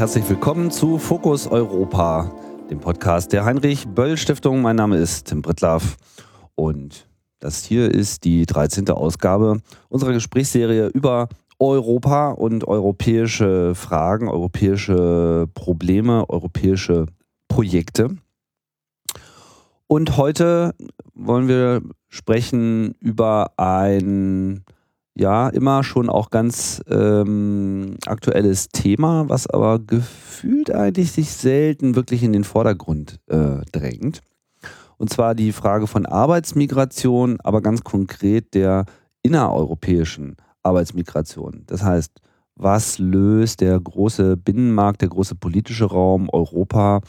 Herzlich willkommen zu Fokus Europa, dem Podcast der Heinrich Böll Stiftung. Mein Name ist Tim Brittlaff und das hier ist die 13. Ausgabe unserer Gesprächsserie über Europa und europäische Fragen, europäische Probleme, europäische Projekte. Und heute wollen wir sprechen über ein ja immer schon auch ganz ähm, aktuelles Thema, was aber gefühlt eigentlich sich selten wirklich in den Vordergrund äh, drängt. Und zwar die Frage von Arbeitsmigration, aber ganz konkret der innereuropäischen Arbeitsmigration. Das heißt, was löst der große Binnenmarkt, der große politische Raum Europa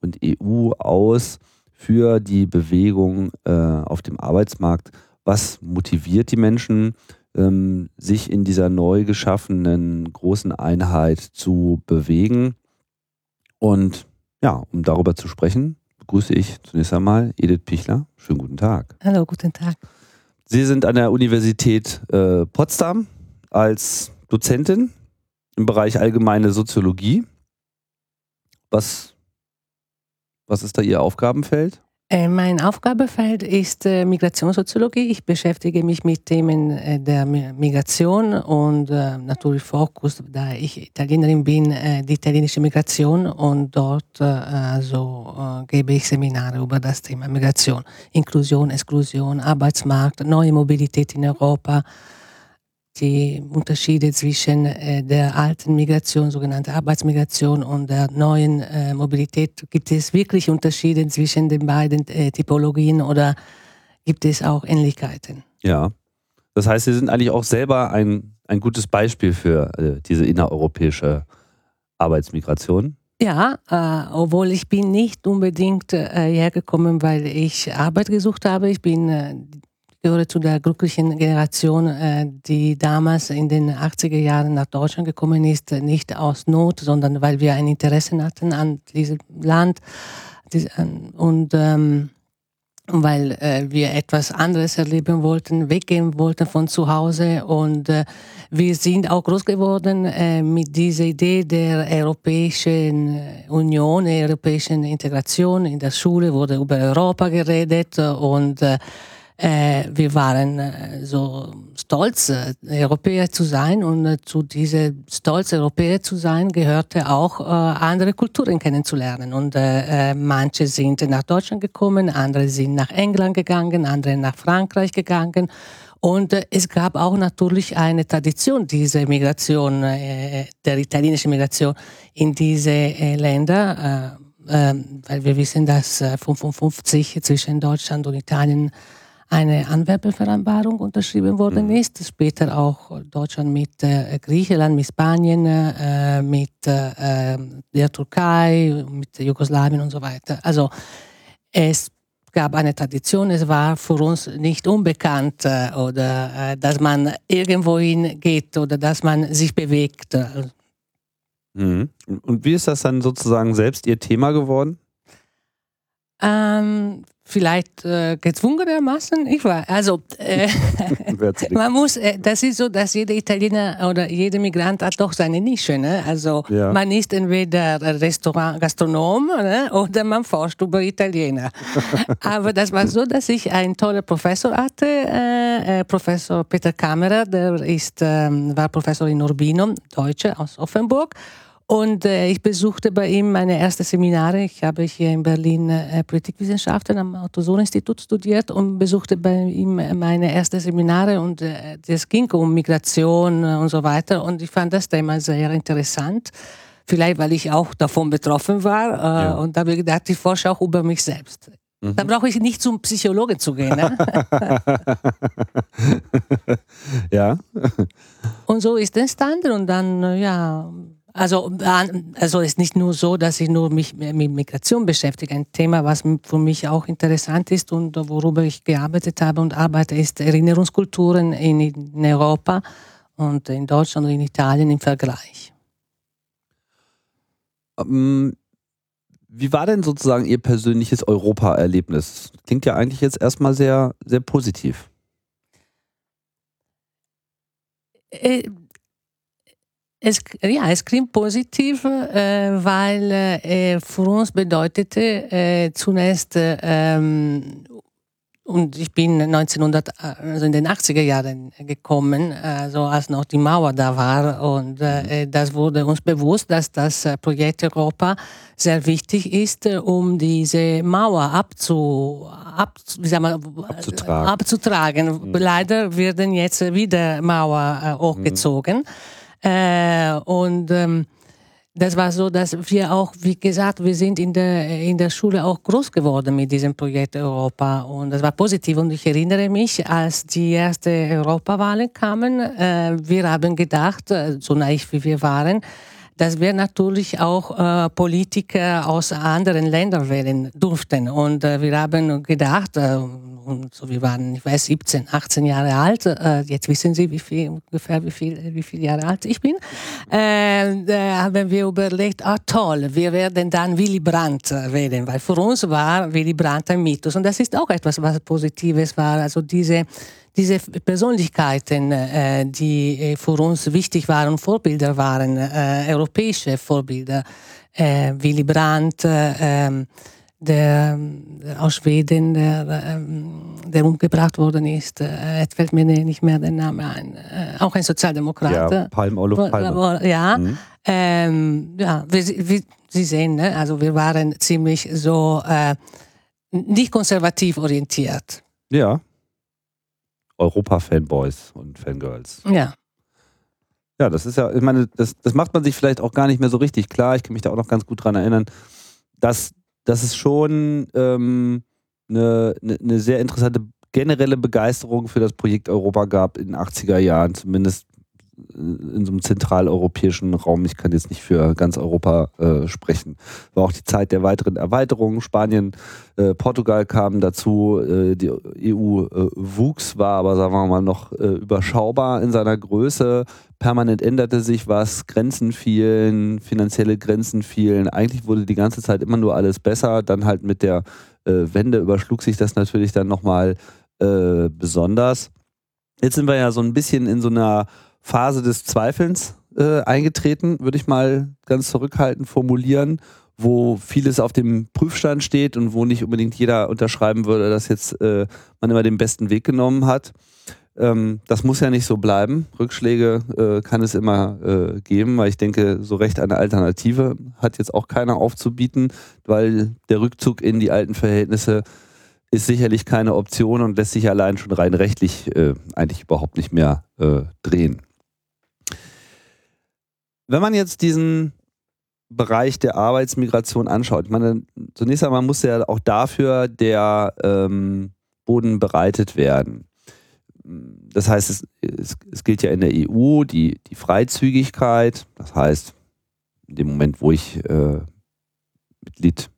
und EU aus für die Bewegung äh, auf dem Arbeitsmarkt? Was motiviert die Menschen? Ähm, sich in dieser neu geschaffenen großen Einheit zu bewegen. Und ja, um darüber zu sprechen, begrüße ich zunächst einmal Edith Pichler. Schönen guten Tag. Hallo, guten Tag. Sie sind an der Universität äh, Potsdam als Dozentin im Bereich allgemeine Soziologie. Was, was ist da Ihr Aufgabenfeld? Äh, mein Aufgabefeld ist äh, Migrationssoziologie. Ich beschäftige mich mit Themen äh, der Migration und natürlich Fokus, da ich Italienerin bin, die italienische Migration und dort also, gebe ich Seminare über das Thema Migration, Inklusion, Exklusion, Arbeitsmarkt, neue Mobilität in Europa die Unterschiede zwischen äh, der alten Migration, sogenannte Arbeitsmigration und der neuen äh, Mobilität. Gibt es wirklich Unterschiede zwischen den beiden äh, Typologien oder gibt es auch Ähnlichkeiten? Ja, das heißt, Sie sind eigentlich auch selber ein, ein gutes Beispiel für diese innereuropäische Arbeitsmigration. Ja, äh, obwohl ich bin nicht unbedingt äh, hergekommen, weil ich Arbeit gesucht habe. Ich bin äh, gehöre zu der glücklichen Generation, äh, die damals in den 80er Jahren nach Deutschland gekommen ist, nicht aus Not, sondern weil wir ein Interesse hatten an diesem Land und ähm, weil äh, wir etwas anderes erleben wollten, weggehen wollten von zu Hause und äh, wir sind auch groß geworden mit dieser Idee der Europäischen Union, der europäischen Integration. In der Schule wurde über Europa geredet und äh, wir waren äh, so stolz, äh, Europäer zu sein und äh, zu dieser Stolz, Europäer zu sein, gehörte auch andere Kulturen kennenzulernen. Und manche sind nach Deutschland gekommen, andere sind nach England gegangen, andere nach Frankreich gegangen. Und es gab auch natürlich eine Tradition dieser Migration, der italienischen Migration in diese Länder, ähm, weil wir wissen, dass 55 zwischen Deutschland und Italien eine Anwerbevereinbarung unterschrieben worden mhm. ist. Später auch Deutschland mit äh, Griechenland, mit Spanien, äh, mit äh, der Türkei, mit Jugoslawien und so weiter. Also es gab eine Tradition, es war für uns nicht unbekannt äh, oder äh, dass man irgendwohin geht oder dass man sich bewegt. Mhm. Und wie ist das dann sozusagen selbst Ihr Thema geworden? Ähm, vielleicht äh, gezwungenermaßen. Ich war, also äh, man muss, äh, das ist so, dass jeder Italiener oder jeder Migrant hat doch seine Nische. Ne? Also ja. man ist entweder Restaurant, Gastronom ne? oder man forscht über Italiener. Aber das war so, dass ich einen tollen Professor hatte, äh, äh, Professor Peter Kammerer, der ist, ähm, war Professor in Urbino, Deutsche aus Offenburg. Und äh, ich besuchte bei ihm meine ersten Seminare. Ich habe hier in Berlin äh, Politikwissenschaften am Otto-Sohn-Institut studiert und besuchte bei ihm meine ersten Seminare. Und äh, das ging um Migration und so weiter. Und ich fand das Thema sehr interessant. Vielleicht, weil ich auch davon betroffen war. Äh, ja. Und da habe ich gedacht, ich forsche auch über mich selbst. Mhm. Da brauche ich nicht zum Psychologen zu gehen. Ne? ja. Und so ist es entstanden. Und dann, ja also, also es ist nicht nur so, dass ich nur mich mit Migration beschäftige. Ein Thema, was für mich auch interessant ist und worüber ich gearbeitet habe und arbeite, ist Erinnerungskulturen in, Europa und in Deutschland und in Italien im Vergleich. Ähm, wie war denn sozusagen Ihr persönliches Europa-Erlebnis? Klingt ja eigentlich jetzt erstmal sehr, sehr positiv. Es, ja, es klingt positiv, äh, weil äh, für uns bedeutete äh, zunächst ähm, und ich bin 1900, also in den 80er Jahren gekommen, also als noch die Mauer da war. Und äh, mhm. das wurde uns bewusst, dass das äh, Projekt Europa sehr wichtig ist, um diese Mauer abzu, ab, wie sagen wir, abzutragen. abzutragen. Mhm. Leider werden jetzt wieder Mauer äh, hochgezogen. Mhm. Äh, und ähm, das war so, dass wir auch, wie gesagt, wir sind in der, in der Schule auch groß geworden mit diesem Projekt Europa. Und das war positiv. Und ich erinnere mich, als die erste Europawahlen kamen, äh, wir haben gedacht, äh, so naiv wie wir waren, dass wir natürlich auch äh, Politiker aus anderen Ländern wählen durften. Und äh, wir haben gedacht, äh, und so, wir waren, ich weiß, 17, 18 Jahre alt. Äh, jetzt wissen Sie, wie viel, ungefähr wie viel, wie viele Jahre alt ich bin. Äh, da haben wir überlegt, ah toll, wir werden dann Willy Brandt wählen, weil für uns war Willy Brandt ein Mythos. Und das ist auch etwas, was Positives war. Also diese diese Persönlichkeiten, äh, die äh, für uns wichtig waren, Vorbilder waren, äh, europäische Vorbilder, äh, Willy Brandt, äh, ähm, der, der, aus Schweden, der, ähm, der umgebracht worden ist, äh, jetzt fällt mir nicht mehr der Name ein, auch ein Sozialdemokrat. Ja, Palm, Olof Palme. Ja, mhm. ähm, ja wir, wir, Sie sehen, ne? also wir waren ziemlich so nicht konservativ orientiert. Ja. Europa-Fanboys und Fangirls. Ja. Ja, das ist ja, ich meine, das, das macht man sich vielleicht auch gar nicht mehr so richtig klar. Ich kann mich da auch noch ganz gut dran erinnern, dass, dass es schon ähm, eine, eine, eine sehr interessante generelle Begeisterung für das Projekt Europa gab in den 80er Jahren, zumindest in so einem zentraleuropäischen Raum. Ich kann jetzt nicht für ganz Europa äh, sprechen. War auch die Zeit der weiteren Erweiterungen. Spanien, äh, Portugal kamen dazu. Äh, die EU äh, wuchs, war aber, sagen wir mal, noch äh, überschaubar in seiner Größe. Permanent änderte sich was, Grenzen fielen, finanzielle Grenzen fielen. Eigentlich wurde die ganze Zeit immer nur alles besser. Dann halt mit der äh, Wende überschlug sich das natürlich dann nochmal besonders. Jetzt sind wir ja so ein bisschen in so einer Phase des Zweifelns äh, eingetreten, würde ich mal ganz zurückhaltend formulieren, wo vieles auf dem Prüfstand steht und wo nicht unbedingt jeder unterschreiben würde, dass jetzt äh, man immer den besten Weg genommen hat. Ähm, das muss ja nicht so bleiben. Rückschläge äh, kann es immer äh, geben, weil ich denke, so recht eine Alternative hat jetzt auch keiner aufzubieten, weil der Rückzug in die alten Verhältnisse ist sicherlich keine Option und lässt sich allein schon rein rechtlich äh, eigentlich überhaupt nicht mehr äh, drehen. Wenn man jetzt diesen Bereich der Arbeitsmigration anschaut, ich meine, zunächst einmal muss ja auch dafür der ähm, Boden bereitet werden. Das heißt, es, es, es, gilt ja in der EU die, die Freizügigkeit. Das heißt, in dem Moment, wo ich äh, Mitglied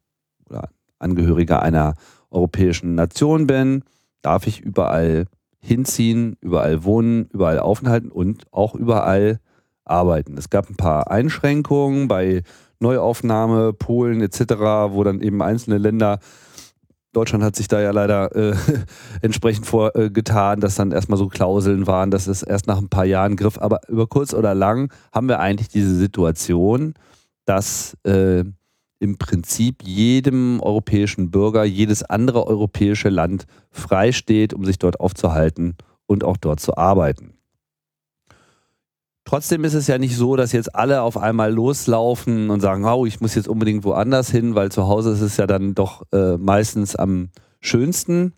oder Angehöriger einer europäischen Nation bin, darf ich überall hinziehen, überall wohnen, überall aufhalten und auch überall arbeiten. Es gab ein paar Einschränkungen bei Neuaufnahme, Polen etc., wo dann eben einzelne Länder Deutschland hat sich da ja leider äh, entsprechend vorgetan, äh, dass dann erstmal so Klauseln waren, dass es erst nach ein paar Jahren griff. Aber über kurz oder lang haben wir eigentlich diese Situation, dass äh, im Prinzip jedem europäischen Bürger jedes andere europäische Land frei steht, um sich dort aufzuhalten und auch dort zu arbeiten. Trotzdem ist es ja nicht so, dass jetzt alle auf einmal loslaufen und sagen, oh, ich muss jetzt unbedingt woanders hin, weil zu Hause ist es ja dann doch äh, meistens am schönsten.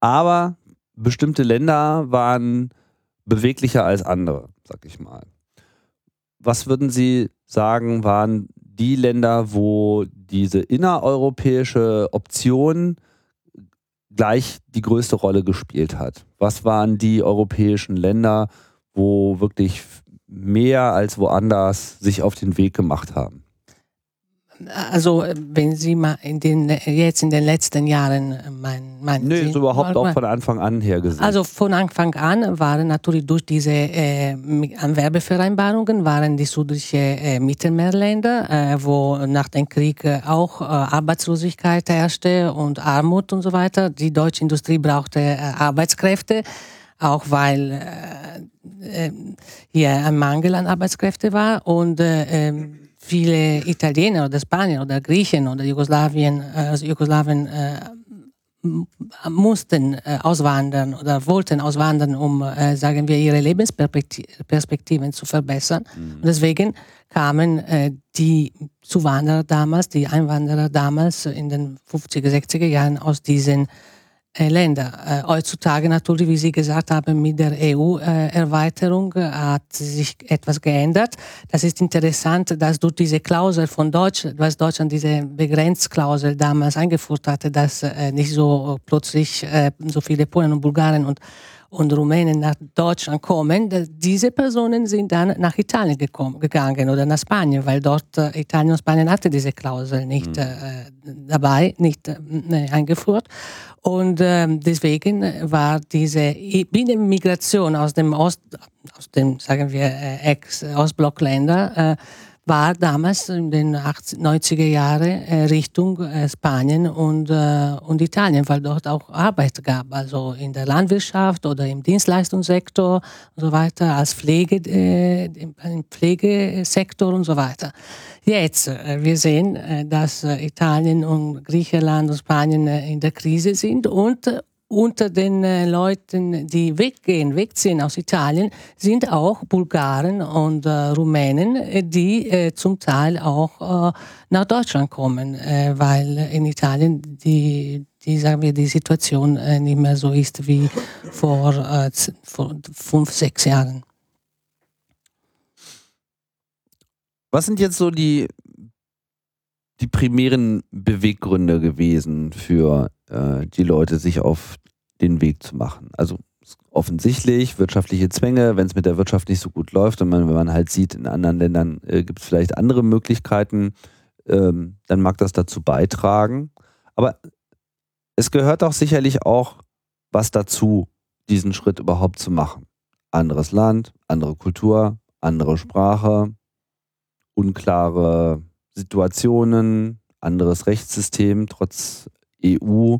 Aber bestimmte Länder waren beweglicher als andere, sag ich mal. Was würden Sie sagen, waren die Länder, wo diese innereuropäische Option gleich die größte Rolle gespielt hat? Was waren die europäischen Länder, wo wirklich mehr als woanders sich auf den Weg gemacht haben? Also wenn Sie mal in den jetzt in den letzten Jahren mein, mein Nee, ist überhaupt auch von Anfang an her gesehen. Also von Anfang an waren natürlich durch diese äh, Anwerbevereinbarungen waren die südlichen äh, Mittelmeerländer, äh, wo nach dem Krieg äh, auch äh, Arbeitslosigkeit herrschte und Armut und so weiter. Die deutsche Industrie brauchte äh, Arbeitskräfte auch weil äh, äh, hier ein Mangel an Arbeitskräften war und äh, ähm, viele Italiener oder Spanier oder Griechen oder Jugoslawien, äh, also Jugoslawien äh, mussten äh, auswandern oder wollten auswandern, um, sagen wir, ihre Lebensperspektiven zu verbessern. Mhm. Und deswegen kamen die Zuwanderer damals, die Einwanderer damals in den 50er, 60er Jahren aus diesen äh, Länder. Äh, heutzutage natürlich, wie Sie gesagt haben, mit der EU-Erweiterung äh, hat sich etwas geändert. Das ist interessant, dass durch diese Klausel von Deutschland, was Deutschland diese Begrenzklausel damals eingeführt hatte, dass nicht so plötzlich so viele Polen und Bulgaren und und Rumänen nach Deutschland kommen, diese Personen sind dann nach Italien gekommen, gegangen oder nach Spanien, weil dort äh, Italien und Spanien hatte diese Klausel nicht mhm. äh, dabei, nicht äh, eingeführt. Und äh, deswegen war diese Binnenmigration aus dem Ost, aus dem, sagen wir, äh, Ex-Ostblockländer, äh, war damals in den 80, 90er Jahren Richtung äh, Spanien und, äh, und Italien, weil dort auch Arbeit gab, also in der Landwirtschaft oder im Dienstleistungssektor und so weiter, als Pflege, äh, im Pflegesektor und so weiter. Jetzt, äh, wir sehen, dass Italien und Griechenland und Spanien in der Krise sind und unter den äh, Leuten, die weggehen, wegziehen aus Italien, sind auch Bulgaren und äh, Rumänen, äh, die äh, zum Teil auch äh, nach Deutschland kommen, äh, weil in Italien die, die, sagen wir, die Situation nicht mehr so ist wie vor, vor fünf, sechs Jahren. Was sind jetzt so die, die primären Beweggründe gewesen für äh, die Leute sich auf den Weg zu machen. Also offensichtlich wirtschaftliche Zwänge, wenn es mit der Wirtschaft nicht so gut läuft und man, wenn man halt sieht, in anderen Ländern äh, gibt es vielleicht andere Möglichkeiten, ähm, dann mag das dazu beitragen. Aber es gehört auch sicherlich auch was dazu, diesen Schritt überhaupt zu machen. Anderes Land, andere Kultur, andere Sprache, unklare Situationen, anderes Rechtssystem trotz EU.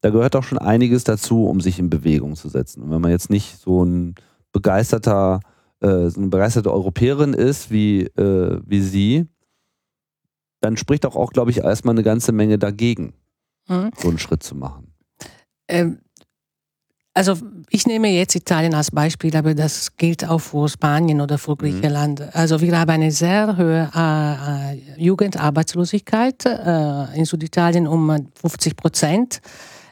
Da gehört auch schon einiges dazu, um sich in Bewegung zu setzen. Und wenn man jetzt nicht so ein begeisterter, äh, so eine begeisterte Europäerin ist wie, äh, wie sie, dann spricht auch, auch glaube ich, erstmal eine ganze Menge dagegen, mhm. so einen Schritt zu machen. Ähm, also ich nehme jetzt Italien als Beispiel, aber das gilt auch für Spanien oder für. Griechenland. Mhm. Also wir haben eine sehr hohe äh, äh, Jugendarbeitslosigkeit äh, in Süditalien um 50 Prozent.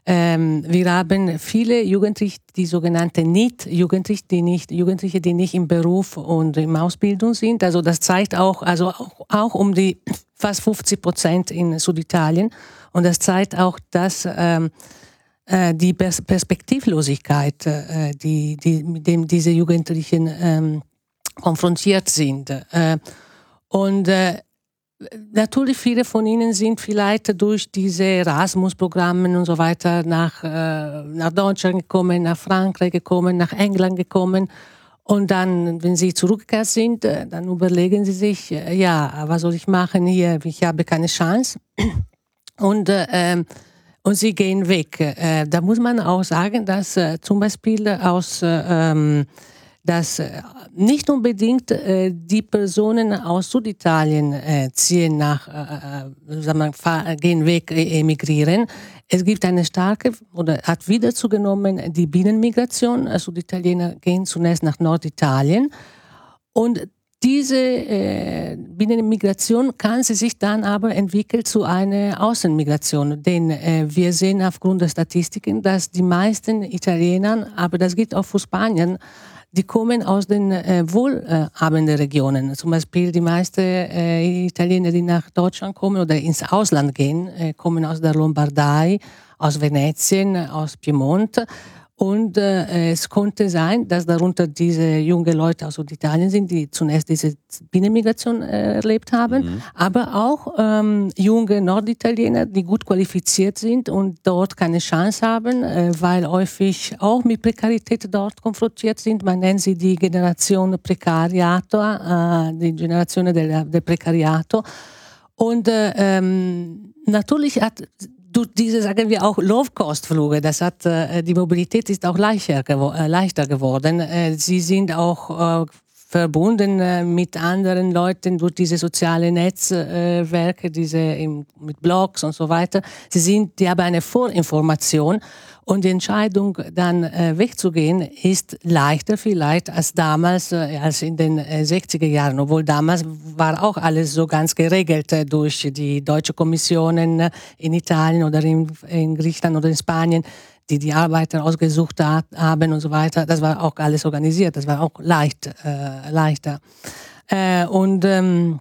Ähm, wir haben viele Jugendliche, die sogenannte NEET-Jugendliche, die nicht, Jugendliche, die nicht im Beruf und in Ausbildung sind. Also das zeigt auch, also auch, auch um die fast 50 Prozent in Süditalien. Und das zeigt auch, dass ähm, äh, die Perspektivlosigkeit, äh, die, die, mit dem diese Jugendlichen ähm, konfrontiert sind. Äh, und äh, natürlich viele von ihnen sind vielleicht durch diese Erasmus-Programme und so weiter nach, äh, nach Deutschland gekommen, nach Frankreich gekommen, nach England gekommen. Und dann, wenn sie zurückgekehrt sind, dann überlegen sie sich, ja, was soll ich machen hier? Ich habe keine Chance. Und äh, und sie gehen weg. Äh, da muss man auch sagen, dass äh, zum Beispiel aus äh, ähm, dass äh, nicht unbedingt äh, die Personen aus Süditalien äh, ziehen nach, sagen wir, gehen weg, emigrieren. Es gibt eine starke oder hat wieder zugenommen die Binnenmigration. Also die Italiener gehen zunächst nach Norditalien und diese äh, Binnenmigration kann sie sich dann aber entwickeln zu einer Außenmigration, denn äh, wir sehen aufgrund der Statistiken, dass die meisten Italiener, aber das gilt auch für Spanien, die kommen aus den äh, wohlhabenden Regionen. Zum Beispiel die meisten äh, Italiener, die nach Deutschland kommen oder ins Ausland gehen, äh, kommen aus der Lombardei, aus Venetien, aus Piemont und äh, es konnte sein, dass darunter diese jungen Leute aus Italien sind, die zunächst diese Binnenmigration äh, erlebt haben, mhm. aber auch ähm, junge Norditaliener, die gut qualifiziert sind und dort keine Chance haben, äh, weil häufig auch mit Prekarität dort konfrontiert sind. Man nennt sie die Generation Precariato, äh, die Generation del, del Precariato. Und äh, ähm, natürlich hat durch diese, sagen wir auch, Low-Cost-Flüge, das hat, äh, die Mobilität ist auch leichter, gewo äh, leichter geworden. Äh, sie sind auch äh, verbunden äh, mit anderen Leuten durch diese sozialen Netzwerke, diese mit Blogs und so weiter. Sie sind, die haben eine Vorinformation und die Entscheidung, dann äh, wegzugehen, ist leichter vielleicht als damals, äh, als in den äh, 60er Jahren. Obwohl damals war auch alles so ganz geregelt durch die deutsche Kommissionen in Italien oder in, in Griechenland oder in Spanien die die Arbeiter ausgesucht hat, haben und so weiter. Das war auch alles organisiert, das war auch leicht, äh, leichter. Äh, und ähm,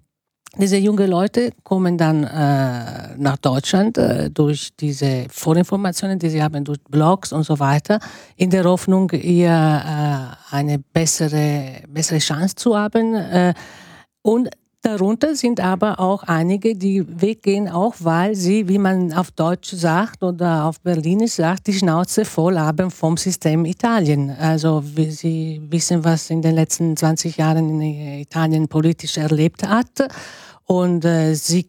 diese jungen Leute kommen dann äh, nach Deutschland äh, durch diese Vorinformationen, die sie haben durch Blogs und so weiter, in der Hoffnung, ihr äh, eine bessere, bessere Chance zu haben. Äh, und Darunter sind aber auch einige, die weggehen, auch weil sie, wie man auf Deutsch sagt oder auf Berlinisch sagt, die Schnauze voll haben vom System Italien. Also sie wissen, was in den letzten 20 Jahren in Italien politisch erlebt hat und äh, sie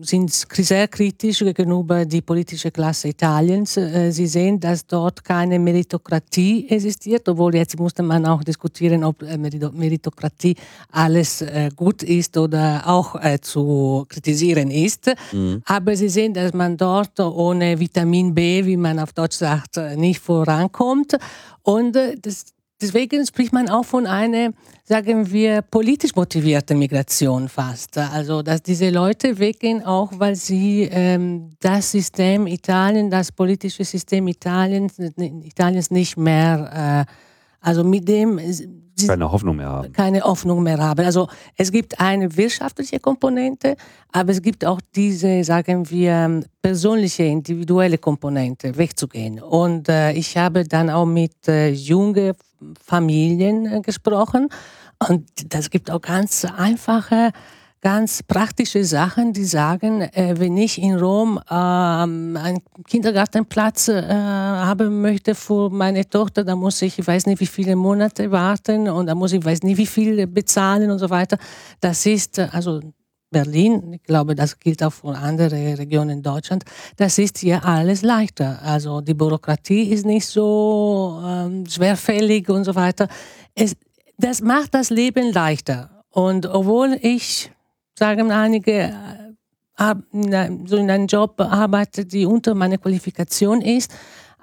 sind sehr kritisch gegenüber die politische Klasse Italiens. Äh, sie sehen, dass dort keine Meritokratie existiert, obwohl jetzt musste man auch diskutieren, ob äh, Meritokratie alles äh, gut ist oder auch äh, zu kritisieren ist. Mhm. Aber sie sehen, dass man dort ohne Vitamin B, wie man auf Deutsch sagt, nicht vorankommt. Und das Deswegen spricht man auch von einer, sagen wir, politisch motivierten Migration fast. Also, dass diese Leute weggehen, auch weil sie ähm, das System Italien, das politische System Italiens, Italiens nicht mehr, äh, also mit dem keine Hoffnung mehr haben. Keine Hoffnung mehr haben. Also es gibt eine wirtschaftliche Komponente, aber es gibt auch diese, sagen wir, persönliche, individuelle Komponente, wegzugehen. Und äh, ich habe dann auch mit äh, jungen Familien äh, gesprochen und das gibt auch ganz einfache ganz praktische Sachen, die sagen, äh, wenn ich in Rom ähm, einen Kindergartenplatz äh, haben möchte für meine Tochter, dann muss ich, ich weiß nicht, wie viele Monate warten und dann muss ich, weiß nicht, wie viel bezahlen und so weiter. Das ist, äh, also Berlin, ich glaube, das gilt auch für andere Regionen in Deutschland, das ist hier alles leichter. Also die Bürokratie ist nicht so ähm, schwerfällig und so weiter. Es, das macht das Leben leichter. Und obwohl ich sagen einige, äh, in einem Job arbeitet, die unter meiner Qualifikation ist,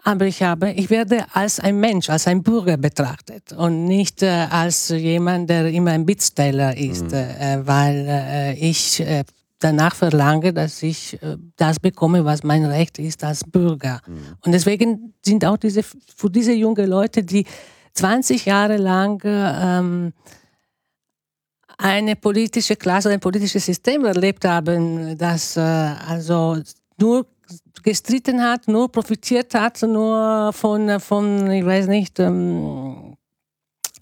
aber ich habe, ich werde als ein Mensch, als ein Bürger betrachtet und nicht äh, als jemand, der immer ein Bittsteller ist, mhm. äh, weil äh, ich äh, danach verlange, dass ich äh, das bekomme, was mein Recht ist als Bürger. Mhm. Und deswegen sind auch diese, für diese jungen Leute, die 20 Jahre lang ähm, eine politische Klasse, ein politisches System erlebt haben, das äh, also nur gestritten hat, nur profitiert hat, nur von, von ich weiß nicht, ähm,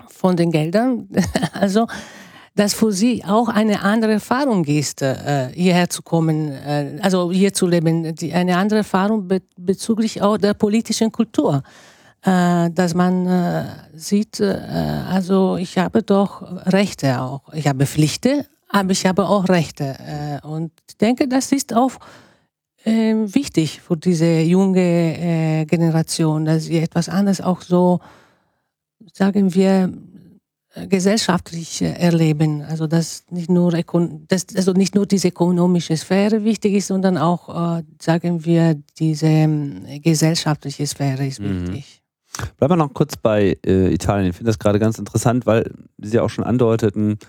von den Geldern. also, dass für sie auch eine andere Erfahrung ist, äh, hierher zu kommen, äh, also hier zu leben, eine andere Erfahrung bezüglich auch der politischen Kultur äh, dass man sieht, also ich habe doch Rechte auch. Ich habe Pflichten, aber ich habe auch Rechte. Und ich denke, das ist auch wichtig für diese junge äh, Generation, dass sie etwas anderes auch so, sagen wir, gesellschaftlich erleben. Also dass nicht nur, dass, also nicht nur diese ökonomische Sphäre wichtig ist, sondern auch, äh, sagen wir, diese äh, gesellschaftliche Sphäre ist mhm. wichtig. Bleiben wir noch kurz bei äh, Italien. Ich finde das gerade ganz interessant, weil Sie ja auch schon andeuteten,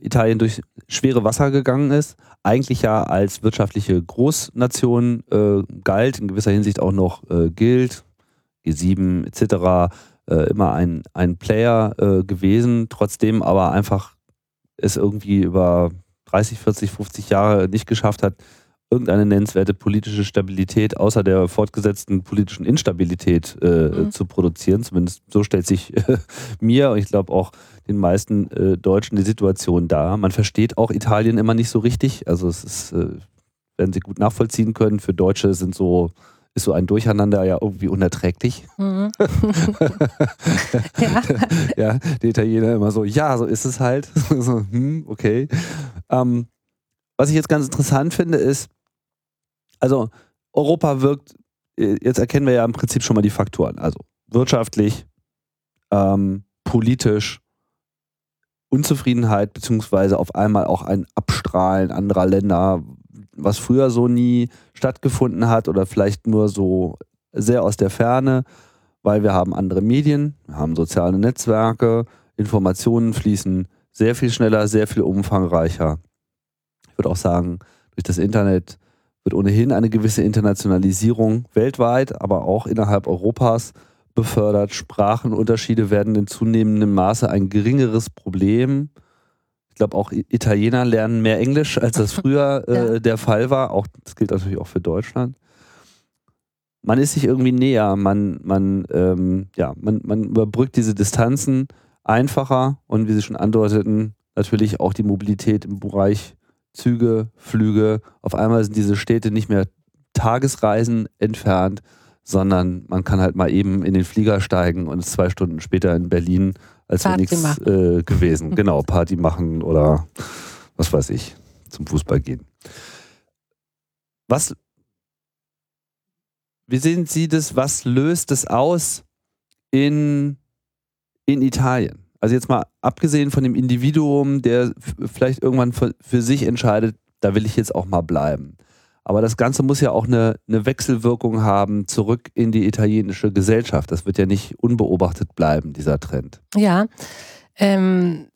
Italien durch schwere Wasser gegangen ist, eigentlich ja als wirtschaftliche Großnation äh, galt, in gewisser Hinsicht auch noch äh, gilt, G7 etc., äh, immer ein, ein Player äh, gewesen, trotzdem aber einfach es irgendwie über 30, 40, 50 Jahre nicht geschafft hat, irgendeine nennenswerte politische Stabilität außer der fortgesetzten politischen Instabilität äh, mhm. zu produzieren. Zumindest so stellt sich äh, mir und ich glaube auch den meisten äh, Deutschen die Situation dar. Man versteht auch Italien immer nicht so richtig. Also es ist, äh, werden Sie gut nachvollziehen können. Für Deutsche sind so ist so ein Durcheinander ja irgendwie unerträglich. Mhm. ja. ja, die Italiener immer so, ja, so ist es halt. so, hm, okay. Ähm, was ich jetzt ganz interessant finde, ist, also Europa wirkt, äh, jetzt erkennen wir ja im Prinzip schon mal die Faktoren. Also wirtschaftlich, ähm, politisch, Unzufriedenheit, beziehungsweise auf einmal auch ein Abstrahlen anderer Länder, was früher so nie stattgefunden hat oder vielleicht nur so sehr aus der Ferne, weil wir haben andere Medien, wir haben soziale Netzwerke, Informationen fließen sehr viel schneller, sehr viel umfangreicher. Ich würde auch sagen, durch das Internet wird ohnehin eine gewisse Internationalisierung weltweit, aber auch innerhalb Europas befördert. Sprachenunterschiede werden in zunehmendem Maße ein geringeres Problem. Ich glaube, auch Italiener lernen mehr Englisch, als das früher äh, ja. der Fall war. Auch, das gilt natürlich auch für Deutschland. Man ist sich irgendwie näher, man, man, ähm, ja, man, man überbrückt diese Distanzen einfacher und wie Sie schon andeuteten, natürlich auch die Mobilität im Bereich Züge, Flüge. Auf einmal sind diese Städte nicht mehr Tagesreisen entfernt, sondern man kann halt mal eben in den Flieger steigen und ist zwei Stunden später in Berlin, als wäre nichts äh, gewesen. Genau, Party machen oder was weiß ich, zum Fußball gehen. Was, wie sehen Sie das, was löst es aus in, in Italien? Also jetzt mal abgesehen von dem Individuum, der vielleicht irgendwann für, für sich entscheidet, da will ich jetzt auch mal bleiben. Aber das Ganze muss ja auch eine, eine Wechselwirkung haben zurück in die italienische Gesellschaft. Das wird ja nicht unbeobachtet bleiben, dieser Trend. Ja, ähm,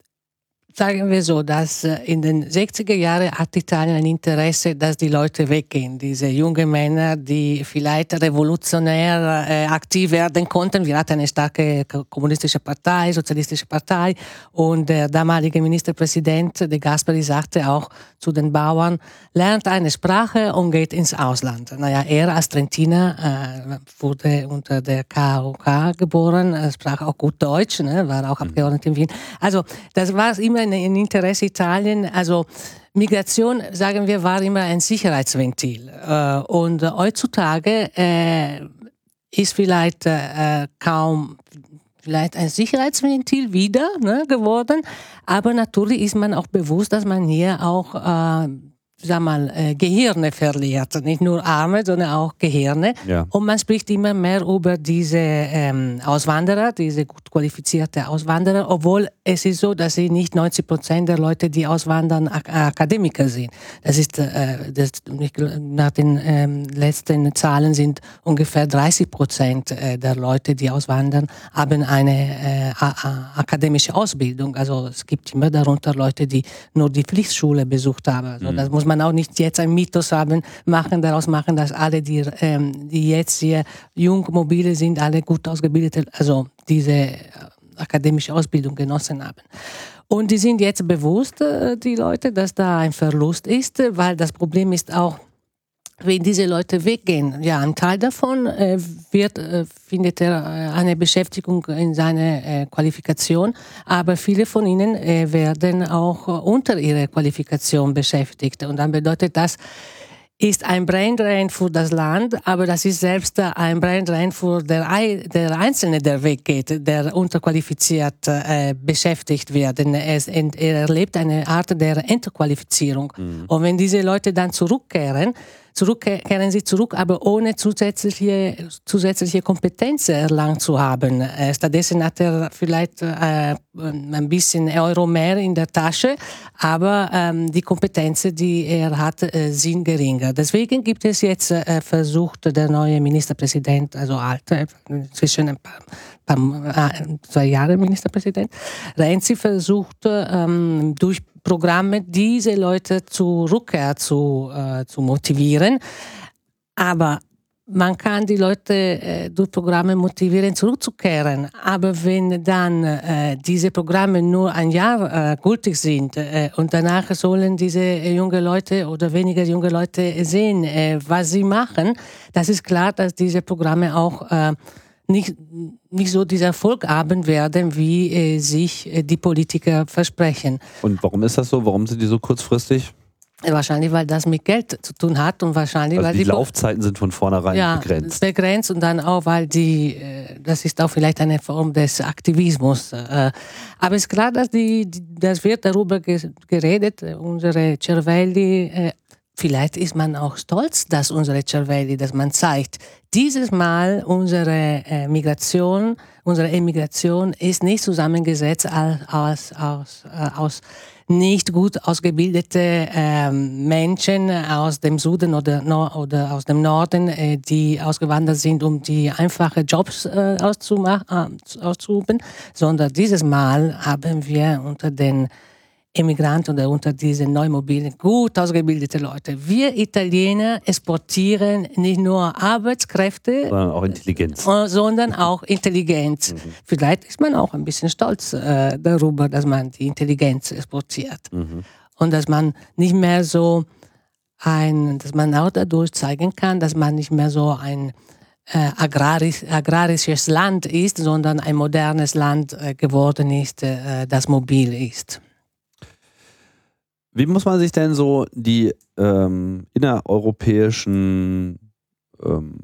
sagen wir so, dass äh, in den 60er Jahren hat Italien ein Interesse, dass die Leute weggehen. Diese jungen Männer, die vielleicht revolutionär äh, aktiv werden konnten. Wir hatten eine starke kommunistische Partei, sozialistische Partei und der damalige Ministerpräsident De Gasperi sagte auch zu den Bauern, lernt eine Sprache und geht ins Ausland. Naja, er als Trentiner äh, wurde unter der KOK geboren, sprach auch gut Deutsch, ne, war auch. Abgeordneter in Wien. Also das war immer ein Interesse Italien. Also Migration, sagen wir, war immer ein Sicherheitsventil. Äh, und heutzutage äh, ist vielleicht äh, kaum vielleicht ein Sicherheitsventil wieder ne, geworden. Aber natürlich ist man auch bewusst, dass man hier auch sag mal, äh, Gehirne verliert. Nicht nur Arme, sondern auch Gehirne. Ja. Und man spricht immer mehr über diese ähm, Auswanderer, diese gut qualifizierte Auswanderer, obwohl es ist so, dass sie nicht 90 Prozent der Leute, die auswandern, Ak Akademiker sind. Das ist, äh, das, nach den ähm, letzten Zahlen sind ungefähr 30 Prozent äh, der Leute, die auswandern, haben eine äh, akademische Ausbildung. Also es gibt immer darunter Leute, die nur die Pflichtschule besucht haben. Also mhm. das muss man man auch nicht jetzt ein Mythos haben, machen, daraus machen, dass alle, die, ähm, die jetzt hier jung, mobile sind, alle gut ausgebildete, also diese äh, akademische Ausbildung genossen haben. Und die sind jetzt bewusst, äh, die Leute, dass da ein Verlust ist, weil das Problem ist auch, wenn diese Leute weggehen, ja, ein Teil davon äh, wird, äh, findet er äh, eine Beschäftigung in seiner äh, Qualifikation, aber viele von ihnen äh, werden auch unter ihrer Qualifikation beschäftigt. Und dann bedeutet das, ist ein Braindrain für das Land, aber das ist selbst ein Braindrain für der, der Einzelne, der weggeht, der unterqualifiziert äh, beschäftigt wird. Denn er, er erlebt eine Art der Entqualifizierung. Mhm. Und wenn diese Leute dann zurückkehren, zurückkehren sie zurück, aber ohne zusätzliche, zusätzliche Kompetenzen erlangt zu haben. Äh, stattdessen hat er vielleicht äh, ein bisschen Euro mehr in der Tasche, aber ähm, die Kompetenzen, die er hat, äh, sind geringer. Deswegen gibt es jetzt äh, versucht, der neue Ministerpräsident, also alte, zwischen ein paar, äh, zwei Jahre Ministerpräsident, Renzi versucht ähm, durch Programme, diese Leute zur Rückkehr zu, äh, zu motivieren. Aber man kann die Leute äh, durch Programme motivieren, zurückzukehren. Aber wenn dann äh, diese Programme nur ein Jahr äh, gültig sind äh, und danach sollen diese junge Leute oder weniger junge Leute sehen, äh, was sie machen, das ist klar, dass diese Programme auch nicht, nicht so dieser Erfolg haben werden, wie äh, sich äh, die Politiker versprechen. Und warum ist das so? Warum sind die so kurzfristig? Wahrscheinlich, weil das mit Geld zu tun hat und wahrscheinlich, also weil die, die Laufzeiten sind von vornherein ja, begrenzt. Begrenzt und dann auch, weil die, äh, das ist auch vielleicht eine Form des Aktivismus. Äh, aber es ist klar, dass die, das wird darüber geredet. Unsere Cervelli vielleicht ist man auch stolz, dass unsere Cervelli, dass man zeigt, dieses Mal unsere äh, Migration, unsere Emigration ist nicht zusammengesetzt aus, aus, äh, aus nicht gut ausgebildete ähm, Menschen aus dem Süden oder, oder aus dem Norden, äh, die ausgewandert sind, um die einfache Jobs äh, auszumachen, äh, auszuüben, sondern dieses Mal haben wir unter den Emigranten oder unter diesen Neumobilen gut ausgebildete Leute. Wir Italiener exportieren nicht nur Arbeitskräfte, sondern auch Intelligenz. Äh, sondern auch Intelligenz. Mhm. Vielleicht ist man auch ein bisschen stolz äh, darüber, dass man die Intelligenz exportiert. Mhm. Und dass man nicht mehr so ein, dass man auch dadurch zeigen kann, dass man nicht mehr so ein äh, agrarisch, agrarisches Land ist, sondern ein modernes Land äh, geworden ist, äh, das mobil ist. Wie muss man sich denn so die ähm, innereuropäischen ähm,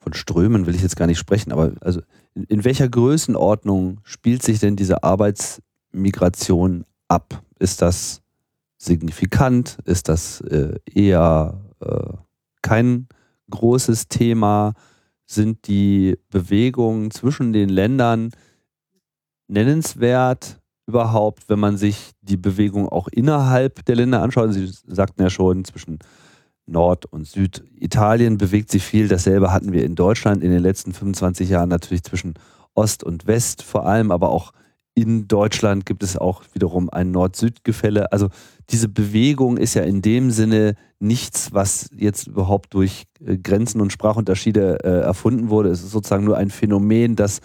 von Strömen will ich jetzt gar nicht sprechen, aber also in, in welcher Größenordnung spielt sich denn diese Arbeitsmigration ab? Ist das signifikant? Ist das äh, eher äh, kein großes Thema? Sind die Bewegungen zwischen den Ländern nennenswert? Überhaupt, wenn man sich die Bewegung auch innerhalb der Länder anschaut? Sie sagten ja schon, zwischen Nord- und Süditalien bewegt sich viel. Dasselbe hatten wir in Deutschland in den letzten 25 Jahren natürlich zwischen Ost und West vor allem, aber auch in Deutschland gibt es auch wiederum ein Nord-Süd-Gefälle. Also diese Bewegung ist ja in dem Sinne nichts, was jetzt überhaupt durch äh, Grenzen und Sprachunterschiede äh, erfunden wurde. Es ist sozusagen nur ein Phänomen, das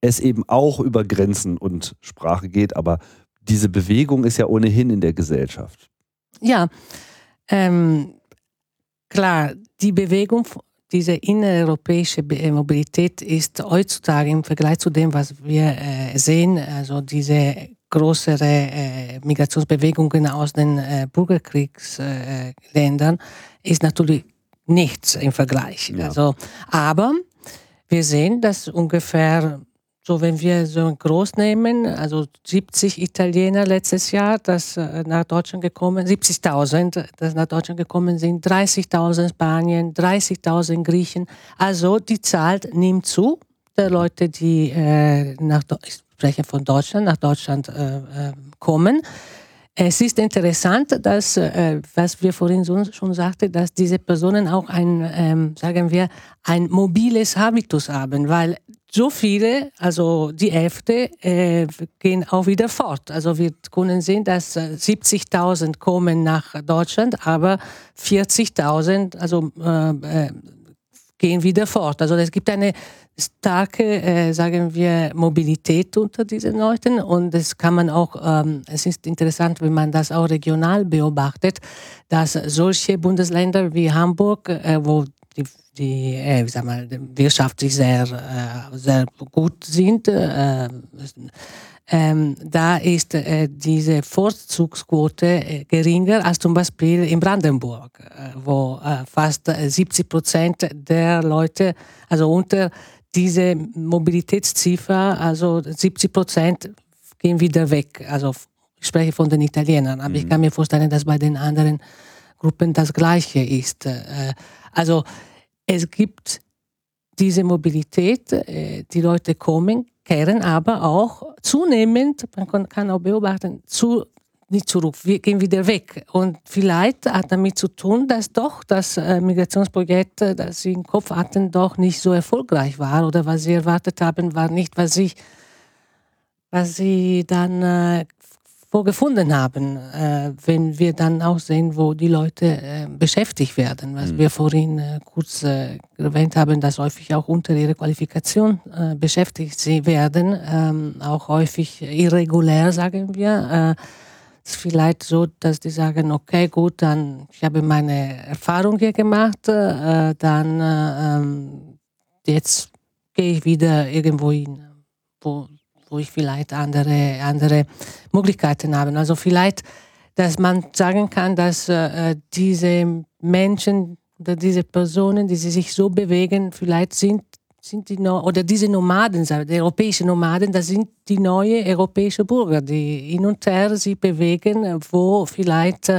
es eben auch über Grenzen und Sprache geht, aber diese Bewegung ist ja ohnehin in der Gesellschaft. Ja, ähm, klar, die Bewegung, diese innereuropäische äh, Mobilität ist heutzutage im Vergleich zu dem, was wir äh, sehen, also diese größere äh, Migrationsbewegungen aus den äh, Bürgerkriegsländern, ist natürlich nichts im Vergleich. Ja. Also, aber wir sehen, dass ungefähr so, wenn wir so groß nehmen, also 70 Italiener letztes Jahr, das äh, nach Deutschland gekommen, 70.000, das nach Deutschland gekommen sind, 30.000 Spanien, 30.000 Griechen. Also die Zahl nimmt zu der Leute, die äh, nach, ich spreche von Deutschland, nach Deutschland äh, äh kommen. Es ist interessant, dass, äh, was wir vorhin schon sagten, dass diese Personen auch ein, ähm, sagen wir, ein mobiles Habitus haben, weil so viele, also die Hälfte, äh, gehen auch wieder fort. Also wir können sehen, dass 70.000 äh, kommen nach Deutschland, aber 40.000, also äh, äh, gehen wieder fort. Also es gibt eine starke, äh, sagen wir, Mobilität unter diesen Leuten und das kann man auch, ähm, es ist interessant, wenn man das auch regional beobachtet, dass solche Bundesländer wie Hamburg, äh, wo die, die äh, sag mal, wirtschaftlich sehr, äh, sehr gut sind, äh, ähm, da ist äh, diese Vorzugsquote äh, geringer als zum Beispiel in Brandenburg, äh, wo äh, fast 70 Prozent der Leute, also unter diese Mobilitätsziffer, also 70 Prozent gehen wieder weg. Also ich spreche von den Italienern, aber mhm. ich kann mir vorstellen, dass bei den anderen Gruppen das Gleiche ist. Äh, also es gibt diese Mobilität, äh, die Leute kommen, kehren aber auch zunehmend, man kann auch beobachten, zu nicht zurück, wir gehen wieder weg. Und vielleicht hat damit zu tun, dass doch das äh, Migrationsprojekt, äh, das sie im Kopf hatten, doch nicht so erfolgreich war oder was sie erwartet haben, war nicht, was sie, was sie dann äh, vorgefunden haben, äh, wenn wir dann auch sehen, wo die Leute äh, beschäftigt werden. Was mhm. wir vorhin äh, kurz äh, erwähnt haben, dass häufig auch unter ihrer Qualifikation äh, beschäftigt sie werden, ähm, auch häufig irregulär, sagen wir ist vielleicht so, dass die sagen, okay, gut, dann ich habe meine Erfahrung hier gemacht, äh, dann äh, ähm, jetzt gehe ich wieder irgendwo hin, wo, wo ich vielleicht andere, andere Möglichkeiten habe. Also vielleicht, dass man sagen kann, dass äh, diese Menschen oder diese Personen, die sich so bewegen, vielleicht sind sind die no oder diese Nomaden, die europäischen Nomaden, das sind die neuen europäischen Bürger, die hin und her sich bewegen, wo vielleicht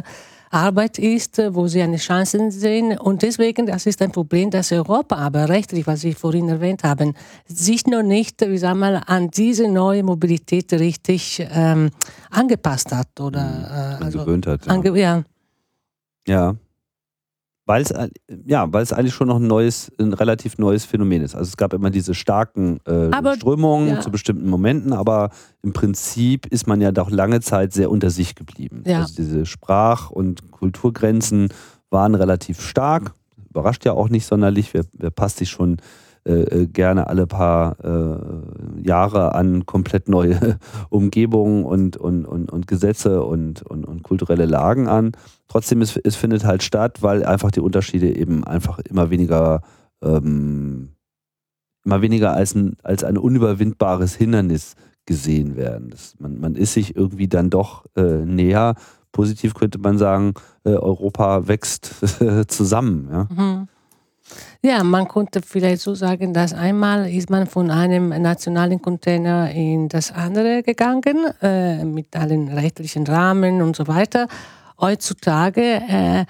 Arbeit ist, wo sie eine Chance sehen. Und deswegen, das ist ein Problem, dass Europa aber rechtlich, was Sie vorhin erwähnt haben, sich noch nicht, wie sagen wir, an diese neue Mobilität richtig ähm, angepasst hat oder äh, also, gewöhnt hat. Ja. ja. Weil es ja, weil es eigentlich schon noch ein neues, ein relativ neues Phänomen ist. Also es gab immer diese starken äh, aber, Strömungen ja. zu bestimmten Momenten, aber im Prinzip ist man ja doch lange Zeit sehr unter sich geblieben. Ja. Also diese Sprach- und Kulturgrenzen waren relativ stark. Überrascht ja auch nicht sonderlich. Wer, wer passt sich schon äh, äh, gerne alle paar äh, Jahre an komplett neue Umgebungen und, und, und, und Gesetze und, und, und kulturelle Lagen an. Trotzdem, es, es findet halt statt, weil einfach die Unterschiede eben einfach immer weniger, ähm, immer weniger als ein, als ein unüberwindbares Hindernis gesehen werden. Das, man, man ist sich irgendwie dann doch äh, näher. Positiv könnte man sagen, äh, Europa wächst zusammen. Ja? Mhm. Ja, man konnte vielleicht so sagen, dass einmal ist man von einem nationalen Container in das andere gegangen, äh, mit allen rechtlichen Rahmen und so weiter. Heutzutage äh,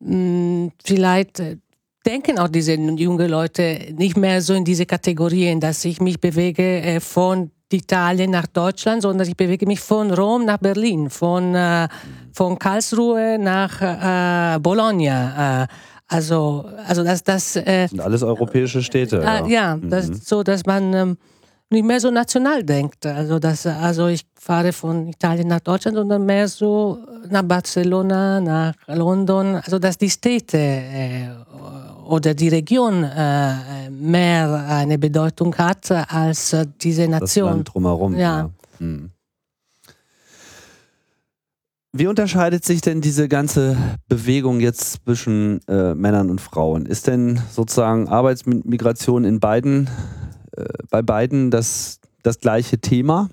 mh, vielleicht äh, denken auch diese jungen Leute nicht mehr so in diese Kategorien, dass ich mich bewege äh, von Italien nach Deutschland, sondern ich bewege mich von Rom nach Berlin, von, äh, von Karlsruhe nach äh, Bologna. Äh, also, also das, das äh, sind alles europäische Städte. Äh, ja, mhm. das so, dass man ähm, nicht mehr so national denkt. Also, dass, also ich fahre von Italien nach Deutschland, sondern mehr so nach Barcelona, nach London. Also dass die Städte äh, oder die Region äh, mehr eine Bedeutung hat als diese Nation. Das Land drumherum. Ja. ja. Mhm. Wie unterscheidet sich denn diese ganze Bewegung jetzt zwischen äh, Männern und Frauen? Ist denn sozusagen Arbeitsmigration in beiden, bei beiden das, das gleiche Thema?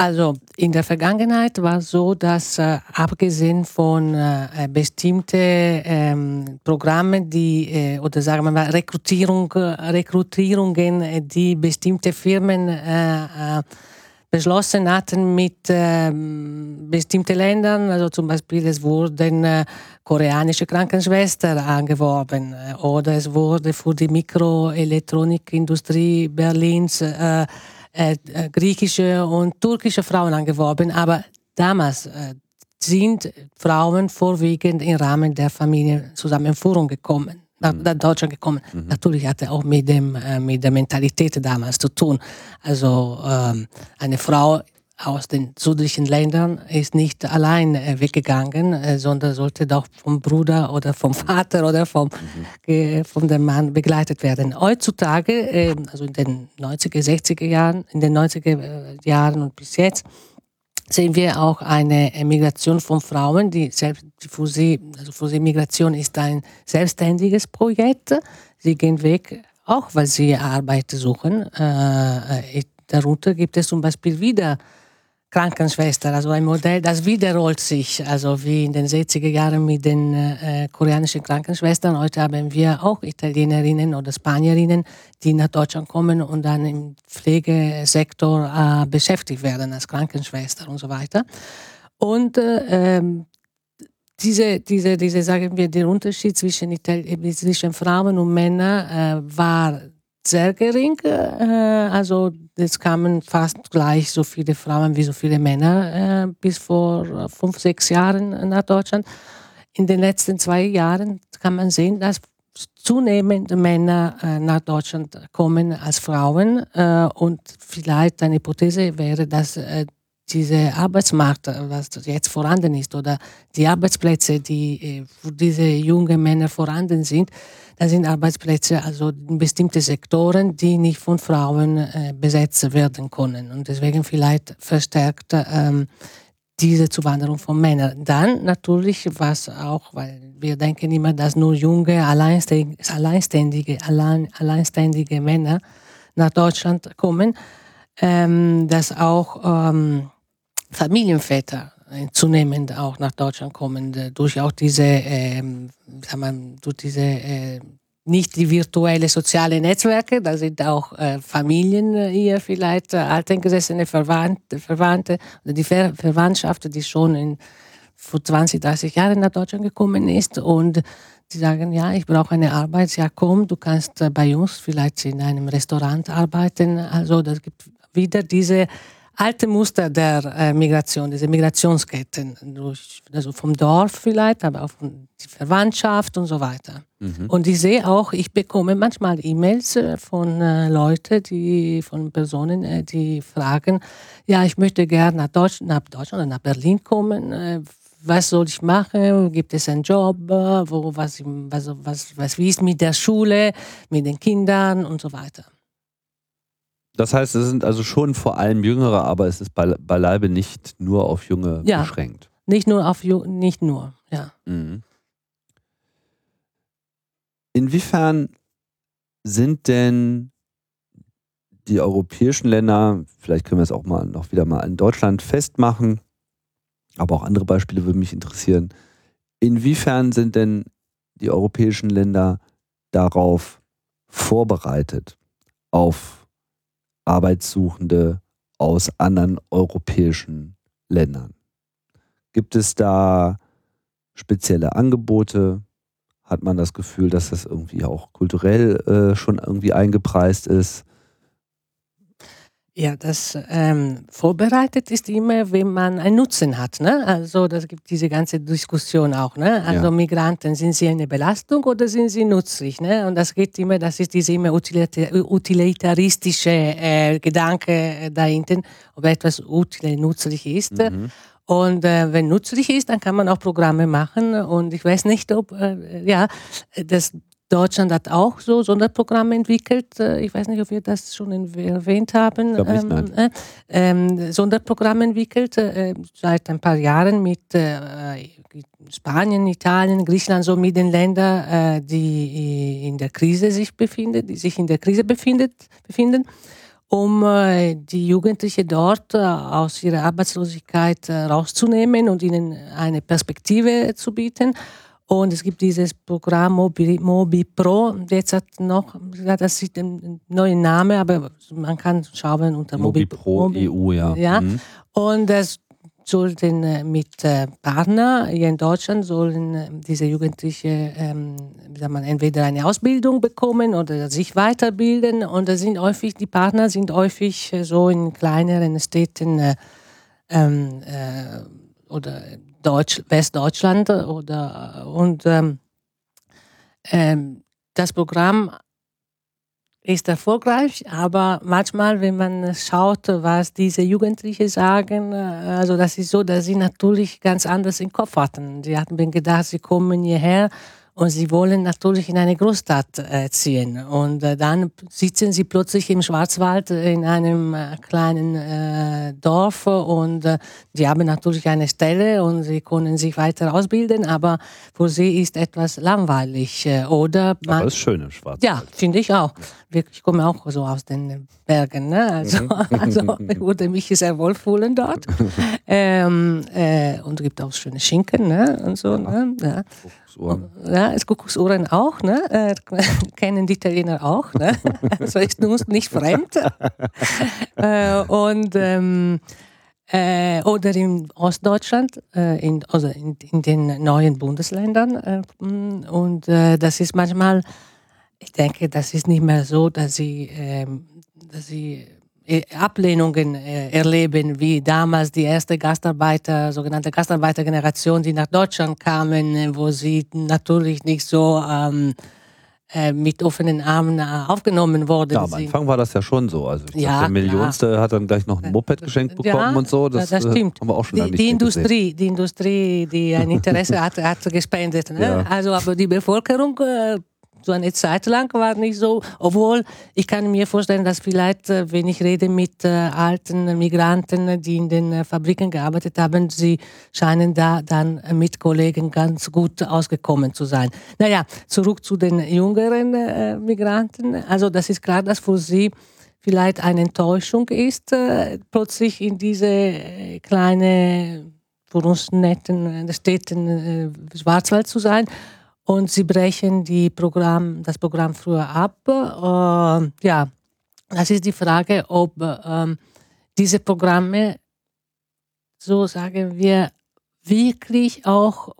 Also in der Vergangenheit war es so, dass äh, abgesehen von äh, bestimmten ähm, Programmen, die äh, oder sagen wir mal Rekrutierung, Rekrutierungen, die bestimmte Firmen äh, beschlossen hatten mit äh, bestimmten Ländern, also zum Beispiel es wurden äh, koreanische Krankenschwestern angeworben äh, oder es wurde für die Mikroelektronikindustrie Berlins äh, äh, äh, griechische und türkische Frauen angeworben, aber damals sind Frauen vorwiegend im Rahmen der Familienzusammenführung gekommen nach, nach Deutschland gekommen. Mhm. Natürlich hatte auch mit, dem, äh, mit der Mentalität damals zu tun. Also ähm, eine Frau aus den südlichen Ländern ist nicht allein äh, weggegangen, äh, sondern sollte doch vom Bruder oder vom Vater oder vom, mhm. äh, von dem Mann begleitet werden. Heutzutage, ähm, also in den 90er, 60er Jahren, in den 90er äh, Jahren und bis jetzt, sehen wir auch eine Migration von Frauen, die selbst für sie, also für sie Migration ist ein selbstständiges Projekt. Sie gehen weg, auch weil sie Arbeit suchen. Äh, darunter gibt es zum Beispiel wieder Krankenschwester, also ein Modell, das wiederholt sich, also wie in den 60er Jahren mit den äh, koreanischen Krankenschwestern. Heute haben wir auch Italienerinnen oder Spanierinnen, die nach Deutschland kommen und dann im Pflegesektor äh, beschäftigt werden als Krankenschwester und so weiter. Und äh, ähm, diese, diese, diese, sagen wir, der Unterschied zwischen, Itali zwischen Frauen und Männern äh, war sehr gering. Äh, also es kamen fast gleich so viele Frauen wie so viele Männer äh, bis vor fünf, sechs Jahren nach Deutschland. In den letzten zwei Jahren kann man sehen, dass zunehmend Männer äh, nach Deutschland kommen als Frauen. und vielleicht eine Hypothese wäre, dass dieser Arbeitsmarkt, was jetzt vorhanden ist, oder die Arbeitsplätze, die für diese jungen Männer vorhanden sind, das sind Arbeitsplätze, also bestimmte Sektoren, die nicht von Frauen äh, besetzt werden können. Und deswegen vielleicht verstärkt ähm, diese Zuwanderung von Männern. Dann natürlich, was auch, weil wir denken immer, dass nur junge, alleinständige, allein, alleinständige Männer nach Deutschland kommen, ähm, dass auch ähm, Familienväter zunehmend auch nach Deutschland kommen, durch auch diese, äh, sagen durch diese äh, nicht die virtuelle soziale Netzwerke, da sind auch äh, Familien hier vielleicht, äh, alteingesessene Verwandte, Verwandte oder die Ver Verwandtschaft, die schon in vor 20, 30 Jahren nach Deutschland gekommen ist und die sagen, ja, ich brauche eine Arbeit, ja komm, du kannst äh, bei uns vielleicht in einem Restaurant arbeiten. Also das gibt wieder diese alte Muster der äh, Migration, diese Migrationsketten, durch, also vom Dorf vielleicht, aber auch von die Verwandtschaft und so weiter. Mhm. Und ich sehe auch, ich bekomme manchmal E-Mails äh, von äh, Leuten, die, von Personen, äh, die fragen, ja, ich möchte gerne nach Deutschland, nach Deutschland oder nach Berlin kommen. Äh, was soll ich machen? Gibt es einen Job? Wo, was, was, was, was, wie ist mit der Schule, mit den Kindern und so weiter? Das heißt, es sind also schon vor allem Jüngere, aber es ist beileibe nicht nur auf Junge ja, beschränkt. Nicht nur auf Junge, nicht nur, ja. Mhm. Inwiefern sind denn die europäischen Länder, vielleicht können wir es auch mal noch wieder mal in Deutschland festmachen, aber auch andere Beispiele würden mich interessieren. Inwiefern sind denn die europäischen Länder darauf vorbereitet, auf Arbeitssuchende aus anderen europäischen Ländern. Gibt es da spezielle Angebote? Hat man das Gefühl, dass das irgendwie auch kulturell äh, schon irgendwie eingepreist ist? Ja, das ähm, vorbereitet ist immer, wenn man einen Nutzen hat. Ne? Also das gibt diese ganze Diskussion auch. Ne? Also ja. Migranten, sind sie eine Belastung oder sind sie nützlich? Ne? Und das geht immer, das ist diese immer utilitaristische äh, Gedanke äh, dahinter, ob etwas util, nützlich ist. Mhm. Und äh, wenn nützlich ist, dann kann man auch Programme machen. Und ich weiß nicht, ob äh, ja das Deutschland hat auch so Sonderprogramme entwickelt. Äh, ich weiß nicht, ob wir das schon erwähnt haben. Ich nicht, ähm, äh, ähm, Sonderprogramme entwickelt äh, seit ein paar Jahren mit äh, Spanien, Italien, Griechenland, so mit den Ländern, äh, die in der Krise sich befinden, die sich in der Krise befindet, befinden, um äh, die Jugendlichen dort aus ihrer Arbeitslosigkeit rauszunehmen und ihnen eine Perspektive zu bieten. Und es gibt dieses Programm Mobi, Mobi Pro. Jetzt hat noch, das ist ein neuer Name, aber man kann schauen unter Mobi, Mobi Pro Mobi, EU, ja. ja. Mhm. Und das sollten äh, mit äh, Partner hier in Deutschland sollen äh, diese Jugendlichen ähm, man, entweder eine Ausbildung bekommen oder sich weiterbilden. Und das sind häufig, die Partner sind häufig so in kleineren Städten äh, ähm, äh, oder Deutsch, Westdeutschland oder und ähm, ähm, das Programm ist erfolgreich, aber manchmal, wenn man schaut, was diese Jugendlichen sagen, also das ist so, dass sie natürlich ganz anders im Kopf hatten. Sie hatten gedacht, sie kommen hierher und sie wollen natürlich in eine Großstadt äh, ziehen. Und äh, dann sitzen sie plötzlich im Schwarzwald in einem äh, kleinen Dorf und die haben natürlich eine Stelle und sie können sich weiter ausbilden, aber für sie ist etwas langweilig. Oder man, aber ist schön im Schwarzwald. Ja, finde ich auch. Ich komme auch so aus den Bergen. Ne? Also, mhm. also ich würde mich sehr wohl fühlen dort. ähm, und es gibt auch schöne Schinken ne? und so. Ne? Ja. Kuckucksohren. Ja, das Kuckucksohren auch, ne? Äh, kennen die Italiener auch, ne? Also ist uns nicht fremd. äh, und ähm, äh, oder in Ostdeutschland, äh, in, also in, in, den neuen Bundesländern. Äh, und äh, das ist manchmal, ich denke, das ist nicht mehr so, dass sie, ähm, dass sie Ablehnungen äh, erleben, wie damals die erste Gastarbeiter, sogenannte Gastarbeitergeneration, die nach Deutschland kamen, äh, wo sie natürlich nicht so ähm, äh, mit offenen Armen aufgenommen wurden. Ja, am Anfang war das ja schon so. Also ja, der Millionste klar. hat dann gleich noch ein Moped geschenkt bekommen ja, und so. Das, das stimmt. haben wir auch schon die, die Industrie, die Industrie, die ein Interesse hatte, hat gespendet. Ne? Ja. Also aber die Bevölkerung äh, so eine Zeit lang war nicht so, obwohl ich kann mir vorstellen, dass vielleicht, äh, wenn ich rede mit äh, alten Migranten, die in den äh, Fabriken gearbeitet haben, sie scheinen da dann mit Kollegen ganz gut ausgekommen zu sein. Naja, zurück zu den jüngeren Migranten. Also das ist klar, dass für sie vielleicht eine Enttäuschung ist, plötzlich in diese kleine, für uns netten Städten Schwarzwald zu sein und sie brechen die Programm, das Programm früher ab. Äh, ja, das ist die Frage, ob äh, diese Programme, so sagen wir, wirklich auch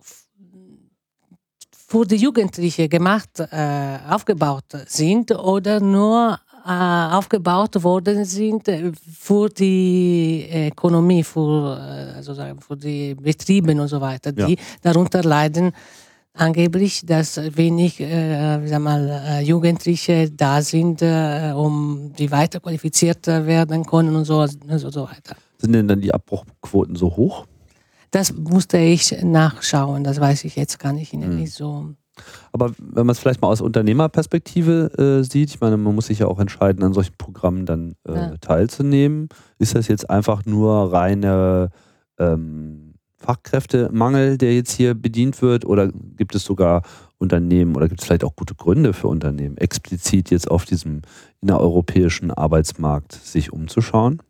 für die Jugendlichen gemacht, äh, aufgebaut sind oder nur äh, aufgebaut worden sind für die Ökonomie, für, also für die Betriebe und so weiter, die ja. darunter leiden angeblich, dass wenig äh, sag mal, äh, Jugendliche da sind, äh, um die weiter qualifiziert werden können und so, und so weiter. Sind denn dann die Abbruchquoten so hoch? Das musste ich nachschauen, das weiß ich jetzt gar nicht, hm. nicht so. Aber wenn man es vielleicht mal aus Unternehmerperspektive äh, sieht, ich meine, man muss sich ja auch entscheiden, an solchen Programmen dann äh, ja. teilzunehmen. Ist das jetzt einfach nur reine ähm, Fachkräftemangel, der jetzt hier bedient wird? Oder gibt es sogar Unternehmen oder gibt es vielleicht auch gute Gründe für Unternehmen, explizit jetzt auf diesem innereuropäischen Arbeitsmarkt sich umzuschauen?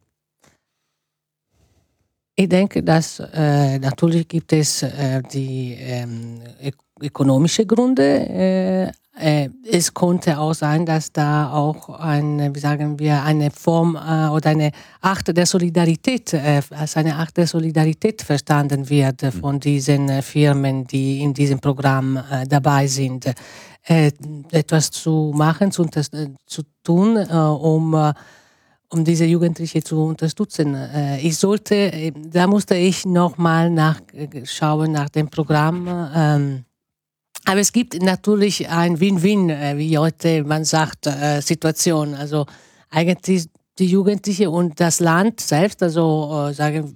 Ich denke, dass äh, natürlich gibt es äh, die ähm, ökonomische Gründe, äh, äh, es konnte auch sein, dass da auch eine, wie sagen wir, eine Form äh, oder eine Art der Solidarität, äh, als eine Art der Solidarität verstanden wird mhm. von diesen Firmen, die in diesem Programm dabei sind, etwas zu machen, zu, zu tun, um um diese Jugendliche zu unterstützen. Ich sollte, da musste ich nochmal nachschauen nach dem Programm. Aber es gibt natürlich ein Win-Win, äh, wie heute man sagt, äh, Situation. Also eigentlich die Jugendliche und das Land selbst, also äh, sagen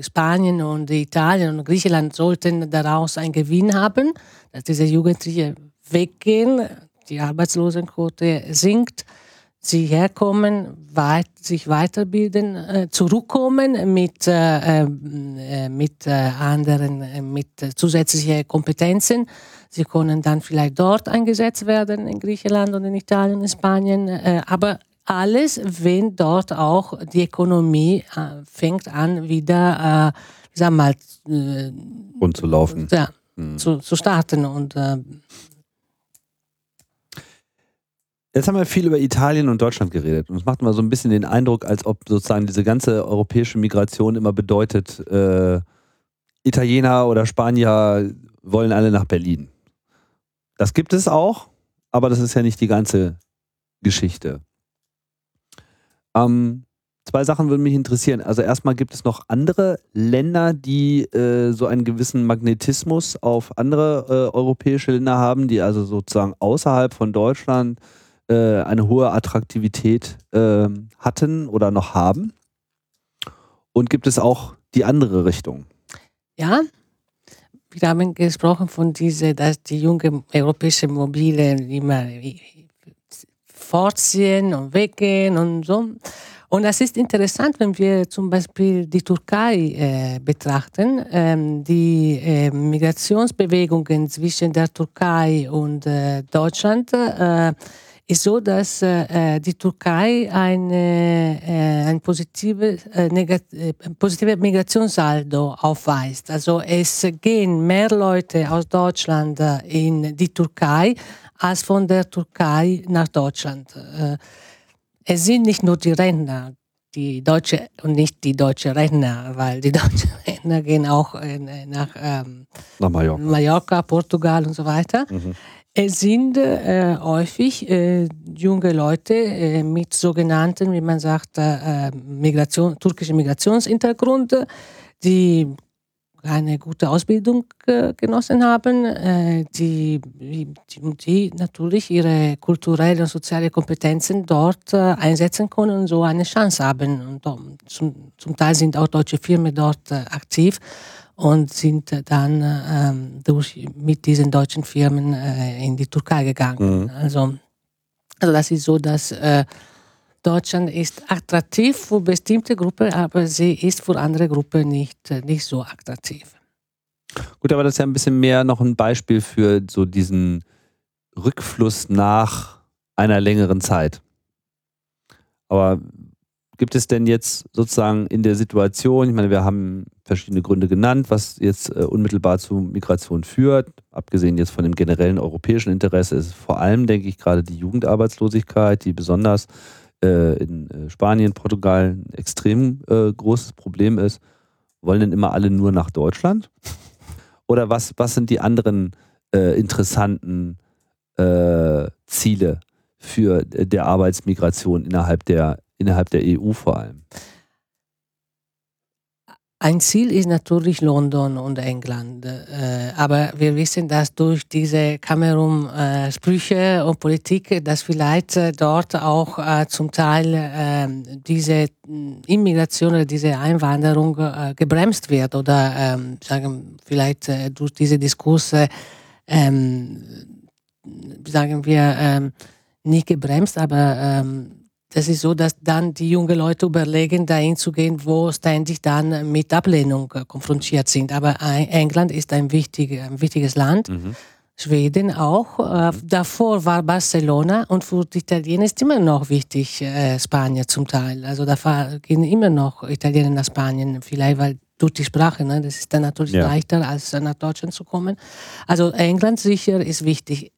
Spanien und Italien und Griechenland sollten daraus einen Gewinn haben, dass diese Jugendlichen weggehen, die Arbeitslosenquote sinkt sie herkommen, weit, sich weiterbilden, äh, zurückkommen mit, äh, äh, mit anderen, mit zusätzlichen Kompetenzen. Sie können dann vielleicht dort eingesetzt werden, in Griechenland und in Italien, in Spanien. aber alles, wenn dort auch die Ökonomie fängt an, wieder, äh, sag mal, äh, rund zu laufen. Ja, mhm. zu, zu starten und Jetzt haben wir viel über Italien und Deutschland geredet und es macht immer so ein bisschen den Eindruck, als ob sozusagen diese ganze europäische Migration immer bedeutet, äh, Italiener oder Spanier wollen alle nach Berlin. Das gibt es auch, aber das ist ja nicht die ganze Geschichte. Ähm, zwei Sachen würden mich interessieren. Also erstmal gibt es noch andere Länder, die äh, so einen gewissen Magnetismus auf andere äh, europäische Länder haben, die also sozusagen außerhalb von Deutschland äh, eine hohe Attraktivität äh, hatten oder noch haben? Und gibt es auch die andere Richtung? Ja, wir haben gesprochen von dieser, dass die junge europäische Mobile immer fortziehen und weggehen und so. Und das ist interessant, wenn wir zum Beispiel die Türkei äh, betrachten. Ähm, die äh, Migrationsbewegungen zwischen der Türkei und äh, Deutschland äh, ist so, dass äh, die Türkei eine, äh, ein positive, äh, äh positive Migrationssaldo aufweist. Also es gehen mehr Leute aus Deutschland äh, in die Türkei als von der Türkei nach Deutschland. Äh, es sind nicht nur die Rentner, die Deutsche und nicht die deutschen Rentner, weil die deutschen Rentner gehen auch nach, ähm, nach Mallorca. Mallorca. Portugal und so weiter. Mhm. Es sind äh, häufig äh, junge Leute äh, mit sogenannten, wie man sagt, äh, Migration, türkischen Migrationshintergrund, die eine gute Ausbildung genossen haben, äh, die, die, die, natürlich ihre kulturellen und sozialen Kompetenzen dort äh, einsetzen können und so eine Chance haben. Und zum, zum Teil sind auch deutsche Firmen dort aktiv und sind dann ähm, durch, mit diesen deutschen Firmen äh, in die Türkei gegangen. Mhm. Also, also das ist so, dass äh, Deutschland ist attraktiv für bestimmte Gruppen, aber sie ist für andere Gruppen nicht, äh, nicht so attraktiv. Gut, aber das ist ja ein bisschen mehr noch ein Beispiel für so diesen Rückfluss nach einer längeren Zeit. Aber gibt es denn jetzt sozusagen in der Situation, ich meine, wir haben verschiedene Gründe genannt, was jetzt äh, unmittelbar zu Migration führt, abgesehen jetzt von dem generellen europäischen Interesse, ist vor allem, denke ich, gerade die Jugendarbeitslosigkeit, die besonders äh, in äh, Spanien, Portugal ein extrem äh, großes Problem ist. wollen denn immer alle nur nach Deutschland? Oder was, was sind die anderen äh, interessanten äh, Ziele für der Arbeitsmigration innerhalb der, innerhalb der EU vor allem? Ein Ziel ist natürlich London und England. Äh, aber wir wissen, dass durch diese Kamerun-Sprüche und Politik, dass vielleicht äh, dort auch äh, zum Teil ähm, diese Immigration oder diese Einwanderung gebremst wird oder ähm, sagen vielleicht durch diese Diskurse ähm, sagen wir nicht gebremst, aber das ist so, dass dann die jungen Leute überlegen, dahin zu gehen, wo ständig dann mit Ablehnung äh, konfrontiert sind. Aber England ist ein, wichtig, ein wichtiges Land. Mhm. Schweden auch. Äh, davor war Barcelona und für die Italiener ist immer noch wichtig äh, Spanien zum Teil. Also da gehen immer noch Italiener nach Spanien, vielleicht weil durch die Sprache, ne? das ist dann natürlich ja. leichter als nach Deutschland zu kommen. Also England sicher ist wichtig.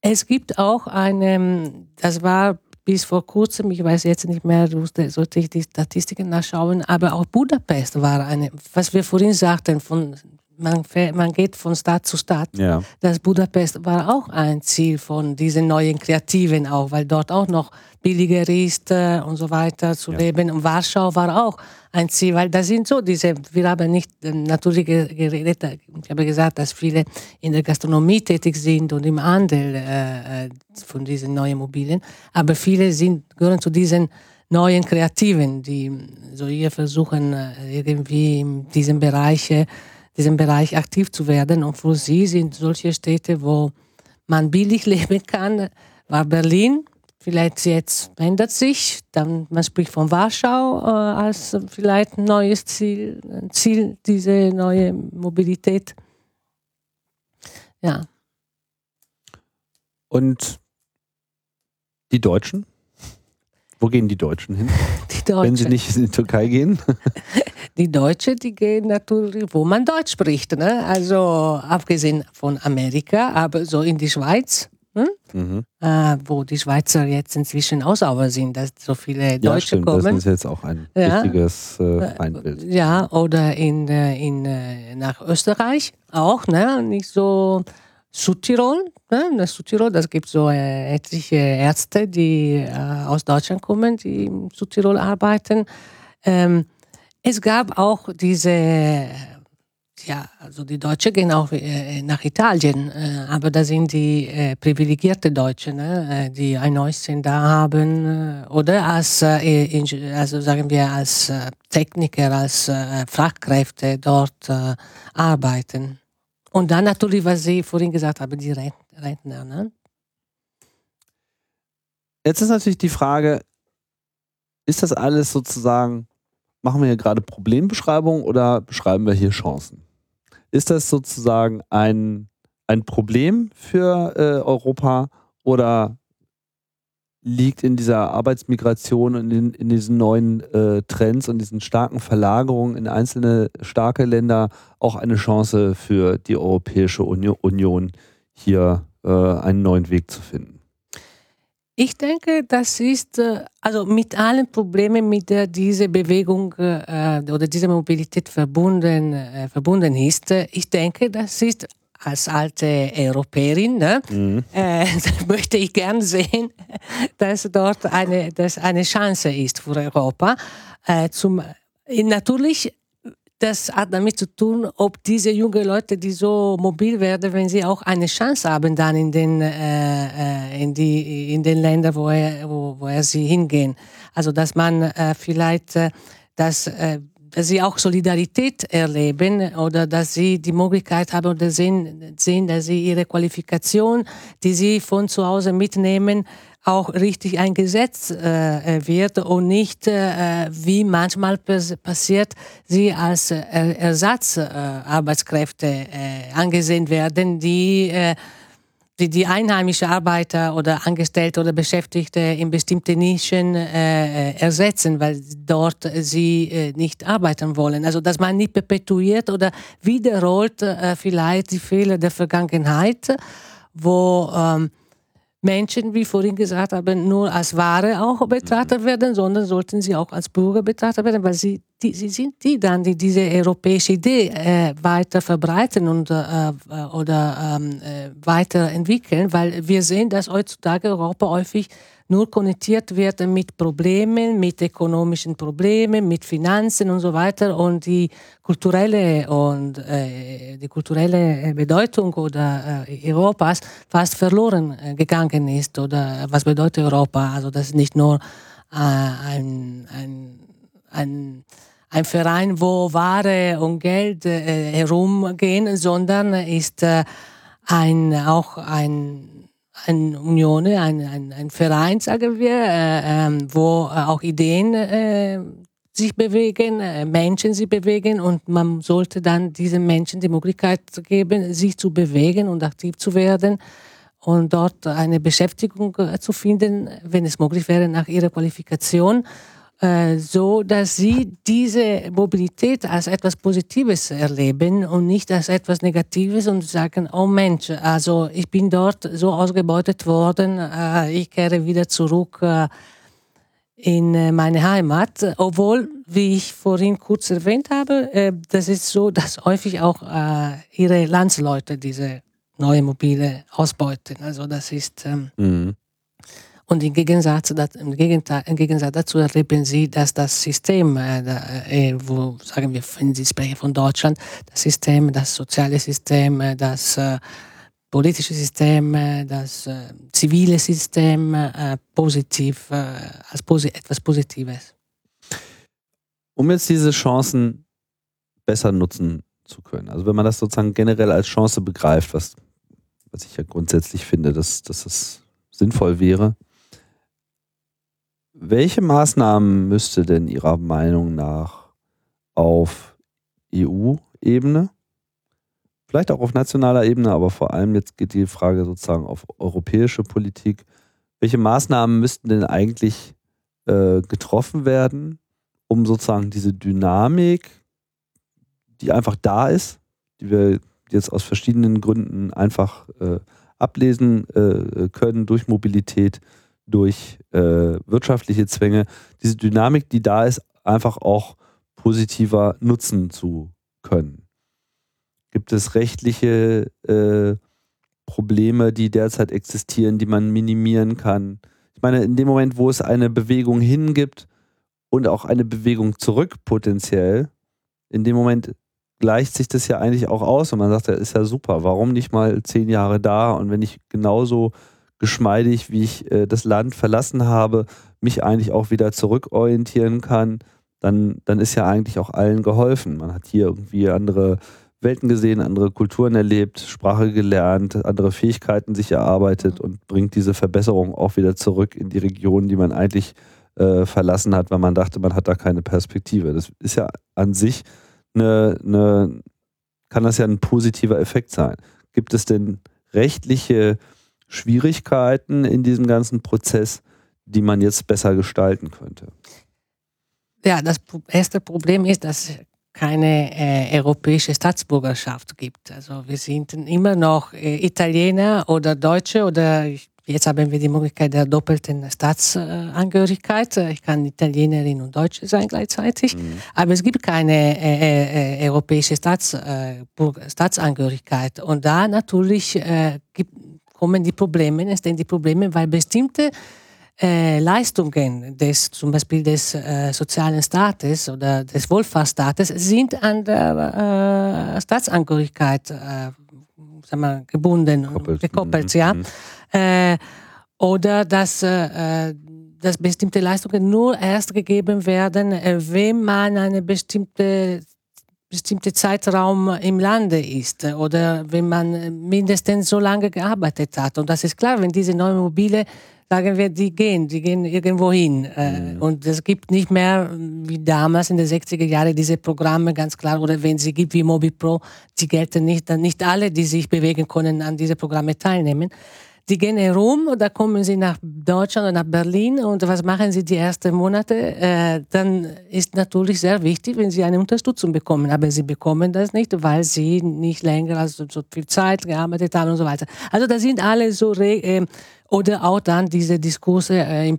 Es gibt auch eine, das war bis vor kurzem, ich weiß jetzt nicht mehr, sollte ich die Statistiken nachschauen, aber auch Budapest war eine, was wir vorhin sagten, von man, man geht von Stadt zu Stadt. Ja. Das Budapest war auch ein Ziel von diesen neuen Kreativen auch, weil dort auch noch billiger ist äh, und so weiter zu ja. leben. Und Warschau war auch ein Ziel, weil da sind so diese, wir haben nicht äh, natürlich geredet, ich habe gesagt, dass viele in der Gastronomie tätig sind und im Handel äh, äh, von diesen neuen Mobilen, aber viele sind, gehören zu diesen neuen Kreativen, die so hier versuchen, äh, irgendwie in diesem Bereich diesem Bereich aktiv zu werden. Und für sie sind solche Städte, wo man billig leben kann, war Berlin. Vielleicht jetzt ändert sich, dann man spricht von Warschau äh, als vielleicht ein neues Ziel, Ziel, diese neue Mobilität. Ja. Und die Deutschen? Wo gehen die Deutschen hin? Die Deutschen. Wenn sie nicht in die Türkei gehen? Die Deutschen, die gehen natürlich, wo man Deutsch spricht. Ne? Also abgesehen von Amerika, aber so in die Schweiz. Hm? Mhm. Äh, wo die Schweizer jetzt inzwischen aussauber sind, dass so viele Deutsche ja, stimmt, kommen. Das ist jetzt auch ein ja. wichtiges äh, Feindbild. Ja, oder in, äh, in, äh, nach Österreich auch, ne? nicht so Südtirol. Ne? Das Südtirol, das gibt so äh, etliche Ärzte, die äh, aus Deutschland kommen, die in Südtirol arbeiten. Ähm, es gab auch diese, ja, also die Deutschen gehen auch äh, nach Italien, äh, aber da sind die äh, privilegierte Deutschen, ne, äh, die ein Häuschen da haben äh, oder als, also sagen wir als Techniker, als Fachkräfte dort arbeiten. Und dann natürlich, was Sie vorhin gesagt haben, die Rentner. Ne? Jetzt ist natürlich die Frage, ist das alles sozusagen machen wir hier gerade Problembeschreibung oder beschreiben wir hier Chancen? Ist das sozusagen ein, ein Problem für äh, Europa oder liegt in dieser Arbeitsmigration und in, in diesen neuen äh, Trends und diesen starken Verlagerungen in einzelne starke Länder auch eine Chance für die Europäische Union, hier äh, einen neuen Weg zu finden? Ich denke, das ist äh, also mit allen Problemen, mit der diese Bewegung äh, oder diese Mobilität verbunden, äh, verbunden ist. Ich denke, das ist als alte Europäerin, ne, mhm. äh, möchte ich gern sehen, dass dort eine, dass eine Chance ist für Europa. Äh, zum, natürlich das hat damit zu tun, ob diese jungen Leute, die so mobil werden, wenn sie auch eine Chance haben, dann in den, äh, äh in die, in den Ländern, wo, er, wo, wo er sie hingehen. Also, dass man äh, vielleicht, äh, äh, dass sie auch Solidarität erleben oder dass sie die Möglichkeit haben oder sehen, sehen, dass sie ihre Qualifikation, die sie von zu Hause mitnehmen, auch richtig eingesetzt äh, wird und nicht, äh, wie manchmal passiert, sie als äh, Ersatzarbeitskräfte äh, angesehen werden, die, äh, die die einheimische Arbeiter oder Angestellte oder Beschäftigte in bestimmte Nischen äh, ersetzen, weil dort sie nicht arbeiten wollen. Also dass man nicht perpetuiert oder wiederholt vielleicht die Fehler der Vergangenheit, wo ähm, Menschen, wie vorhin gesagt habe, nur als Ware auch betrachtet mhm. werden, sondern sollten sie auch als Bürger betrachtet werden, weil sie die, sie sind die dann, die diese europäische Idee äh, weiter verbreiten und, äh, oder ähm, äh, weiterentwickeln, weil wir sehen, dass heutzutage Europa häufig nur konnotiert wird mit Problemen, mit ökonomischen Problemen, mit Finanzen und so weiter und die kulturelle und äh, die kulturelle Bedeutung oder äh, Europas fast verloren äh, gegangen ist oder was bedeutet Europa? Also das ist nicht nur äh, ein, ein, ein ein Verein, wo Ware und Geld äh, herumgehen, sondern ist äh, ein, auch ein eine Union, ein, ein, ein Verein, sagen wir, äh, äh, wo auch Ideen äh, sich bewegen, äh, Menschen sich bewegen und man sollte dann diesen Menschen die Möglichkeit geben, sich zu bewegen und aktiv zu werden und dort eine Beschäftigung äh, zu finden, wenn es möglich wäre, nach ihrer Qualifikation so, dass sie diese Mobilität als etwas Positives erleben und nicht als etwas Negatives und sagen, oh Mensch, also ich bin dort so ausgebeutet worden, äh, ich kehre wieder zurück äh, in meine Heimat, obwohl, wie ich vorhin kurz erwähnt habe, das ist so, dass häufig auch ihre Landsleute diese neue Mobile ausbeuten. Also das ist ähm, mhm. Und im Gegensatz, im, Gegenteil, im Gegensatz dazu erleben sie, dass das System, äh, äh, wo, sagen wir, Sie sprechen von Deutschland, das System, das soziale System, äh, das politische System, das zivile System positiv, als etwas Positives. Um jetzt diese Chancen besser nutzen zu können, also wenn man das sozusagen generell als Chance begreift, was, was ich ja grundsätzlich finde, dass, dass das sinnvoll wäre, welche Maßnahmen müsste denn Ihrer Meinung nach auf EU-Ebene, vielleicht auch auf nationaler Ebene, aber vor allem jetzt geht die Frage sozusagen auf europäische Politik, welche Maßnahmen müssten denn eigentlich äh, getroffen werden, um sozusagen diese Dynamik, die einfach da ist, die wir jetzt aus verschiedenen Gründen einfach äh, ablesen äh, können durch Mobilität, durch äh, wirtschaftliche Zwänge, diese Dynamik, die da ist, einfach auch positiver nutzen zu können. Gibt es rechtliche äh, Probleme, die derzeit existieren, die man minimieren kann? Ich meine, in dem Moment, wo es eine Bewegung hingibt und auch eine Bewegung zurück potenziell, in dem Moment gleicht sich das ja eigentlich auch aus und man sagt, ja, ist ja super, warum nicht mal zehn Jahre da und wenn ich genauso geschmeidig, wie ich äh, das Land verlassen habe, mich eigentlich auch wieder zurückorientieren kann, dann, dann ist ja eigentlich auch allen geholfen. Man hat hier irgendwie andere Welten gesehen, andere Kulturen erlebt, Sprache gelernt, andere Fähigkeiten sich erarbeitet und bringt diese Verbesserung auch wieder zurück in die Region, die man eigentlich äh, verlassen hat, weil man dachte, man hat da keine Perspektive. Das ist ja an sich eine, eine, kann das ja ein positiver Effekt sein. Gibt es denn rechtliche Schwierigkeiten in diesem ganzen Prozess, die man jetzt besser gestalten könnte? Ja, das erste Problem ist, dass es keine äh, europäische Staatsbürgerschaft gibt. Also wir sind immer noch äh, Italiener oder Deutsche oder jetzt haben wir die Möglichkeit der doppelten Staatsangehörigkeit. Ich kann Italienerin und Deutsche sein gleichzeitig, mhm. aber es gibt keine äh, äh, äh europäische Staats, Staatsangehörigkeit. Und da natürlich gibt kommen die Probleme, entstehen die Probleme, weil bestimmte äh, Leistungen des, zum Beispiel des äh, sozialen Staates oder des Wohlfahrtsstaates sind an der äh, Staatsangehörigkeit äh, wir, gebunden und gekoppelt, mhm. ja. Mhm. Äh, oder dass, äh, dass bestimmte Leistungen nur erst gegeben werden, wenn man eine bestimmte bestimmte Zeitraum im Lande ist oder wenn man mindestens so lange gearbeitet hat. Und das ist klar, wenn diese neuen Mobile, sagen wir, die gehen, die gehen irgendwo hin. Äh, mhm. Und es gibt nicht mehr wie damals in den 60er Jahren diese Programme, ganz klar, oder wenn sie gibt wie MobiPro, die gelten nicht, dann nicht alle, die sich bewegen können, an diese Programme teilnehmen. Die gehen herum und da kommen sie nach Deutschland oder nach Berlin und was machen sie die ersten Monate? Äh, dann ist natürlich sehr wichtig, wenn sie eine Unterstützung bekommen. Aber sie bekommen das nicht, weil sie nicht länger als so viel Zeit gearbeitet haben und so weiter. Also da sind alle so äh, Oder auch dann diese Diskurse äh, im,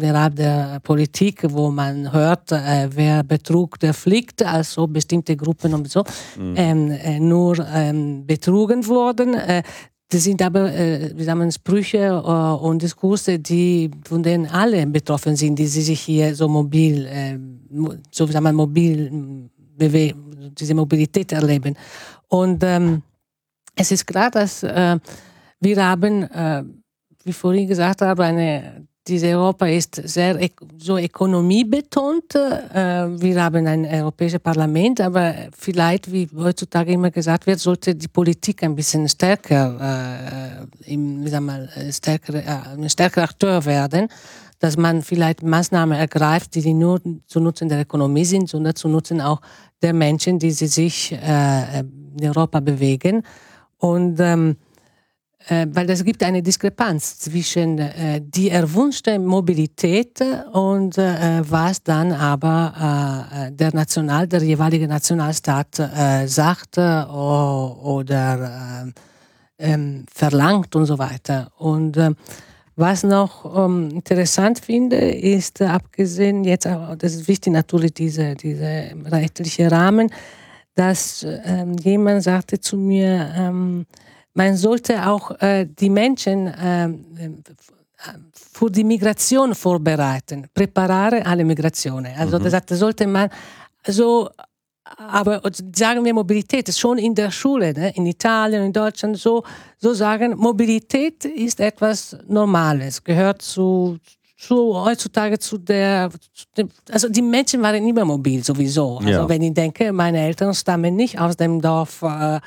innerhalb der Politik, wo man hört, äh, wer Betrug, der fliegt, also bestimmte Gruppen und so, mhm. ähm, äh, nur ähm, betrogen wurden. Das sind aber, äh, wie sagen Sprüche äh, und Diskurse, die, von denen alle betroffen sind, die sich hier so mobil, äh, so sagen wir, mobil bewegen, diese Mobilität erleben. Und ähm, es ist klar, dass äh, wir haben, äh, wie vorhin gesagt habe, eine diese Europa ist sehr so ökonomiebetont. Äh, wir haben ein europäisches Parlament, aber vielleicht, wie heutzutage immer gesagt wird, sollte die Politik ein bisschen stärker, äh, wie sagen wir, stärker, äh, ein stärker Akteur werden, dass man vielleicht Maßnahmen ergreift, die nur zu Nutzen der Ökonomie sind, sondern zu Nutzen auch der Menschen, die sich in Europa bewegen. Und ähm, äh, weil es gibt eine Diskrepanz zwischen äh, die erwünschte Mobilität und äh, was dann aber äh, der National, der jeweilige Nationalstaat äh, sagt äh, oder ähm, verlangt und so weiter. Und was noch ähm, interessant finde, ist abgesehen jetzt, das ist wichtig natürlich diese diese rechtliche Rahmen, dass ähm, jemand sagte zu mir ähm, man sollte auch äh, die Menschen äh, für die Migration vorbereiten, präparieren alle Migrationen. Also mhm. das sollte man so aber sagen wir Mobilität, schon in der Schule, ne, in Italien, in Deutschland, so, so sagen, Mobilität ist etwas Normales, gehört zu, zu heutzutage zu der, also die Menschen waren immer mobil sowieso. Also ja. wenn ich denke, meine Eltern stammen nicht aus dem Dorf äh,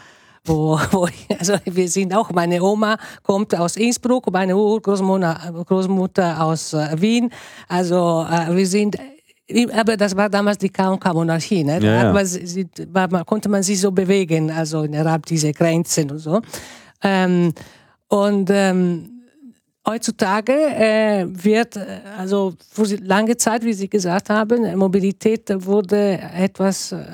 wo, wo also wir sind auch, meine Oma kommt aus Innsbruck, meine Urgroßmutter Großmutter aus äh, Wien. Also äh, wir sind aber das war damals die KK-Monarchie. Ne? Da ja, ja. Man, konnte man sich so bewegen, also innerhalb dieser Grenzen und so. Ähm, und ähm, heutzutage äh, wird, also für lange Zeit, wie Sie gesagt haben, Mobilität wurde etwas äh,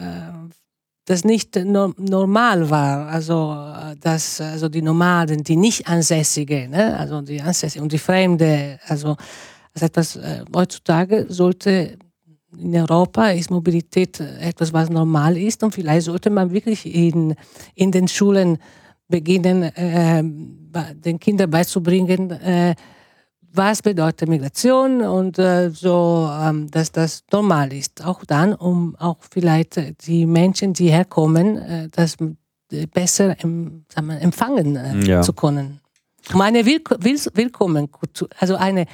das nicht no normal war. Also, dass also die Nomaden, die nicht Ansässige, ne? also die Ansässige und die Fremde, also das etwas, äh, heutzutage sollte in Europa ist Mobilität etwas, was normal ist und vielleicht sollte man wirklich in, in den Schulen beginnen, äh, den Kindern beizubringen, äh, was bedeutet Migration und äh, so, ähm, dass das normal ist. Auch dann, um auch vielleicht die Menschen, die herkommen, äh, das besser im, wir, empfangen äh, ja. zu können. Um eine Will Will Willkommenkultur, also eine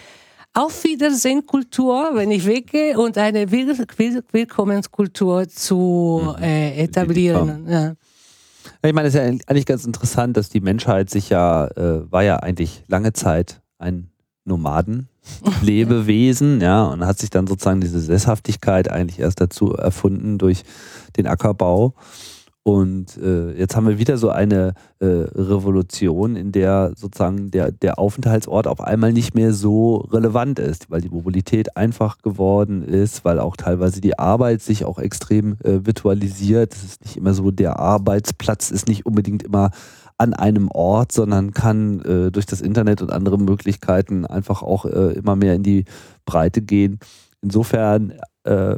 Auf Wiedersehen-Kultur, wenn ich weggehe, und eine Will Will Willkommenskultur zu mhm. äh, etablieren. Ja. Ich meine, es ist ja eigentlich ganz interessant, dass die Menschheit sich ja, äh, war ja eigentlich lange Zeit ein Nomaden, Lebewesen, ja, und hat sich dann sozusagen diese Sesshaftigkeit eigentlich erst dazu erfunden durch den Ackerbau. Und äh, jetzt haben wir wieder so eine äh, Revolution, in der sozusagen der, der Aufenthaltsort auf einmal nicht mehr so relevant ist, weil die Mobilität einfach geworden ist, weil auch teilweise die Arbeit sich auch extrem äh, virtualisiert. Es ist nicht immer so, der Arbeitsplatz ist nicht unbedingt immer an einem Ort, sondern kann äh, durch das Internet und andere Möglichkeiten einfach auch äh, immer mehr in die Breite gehen. Insofern äh,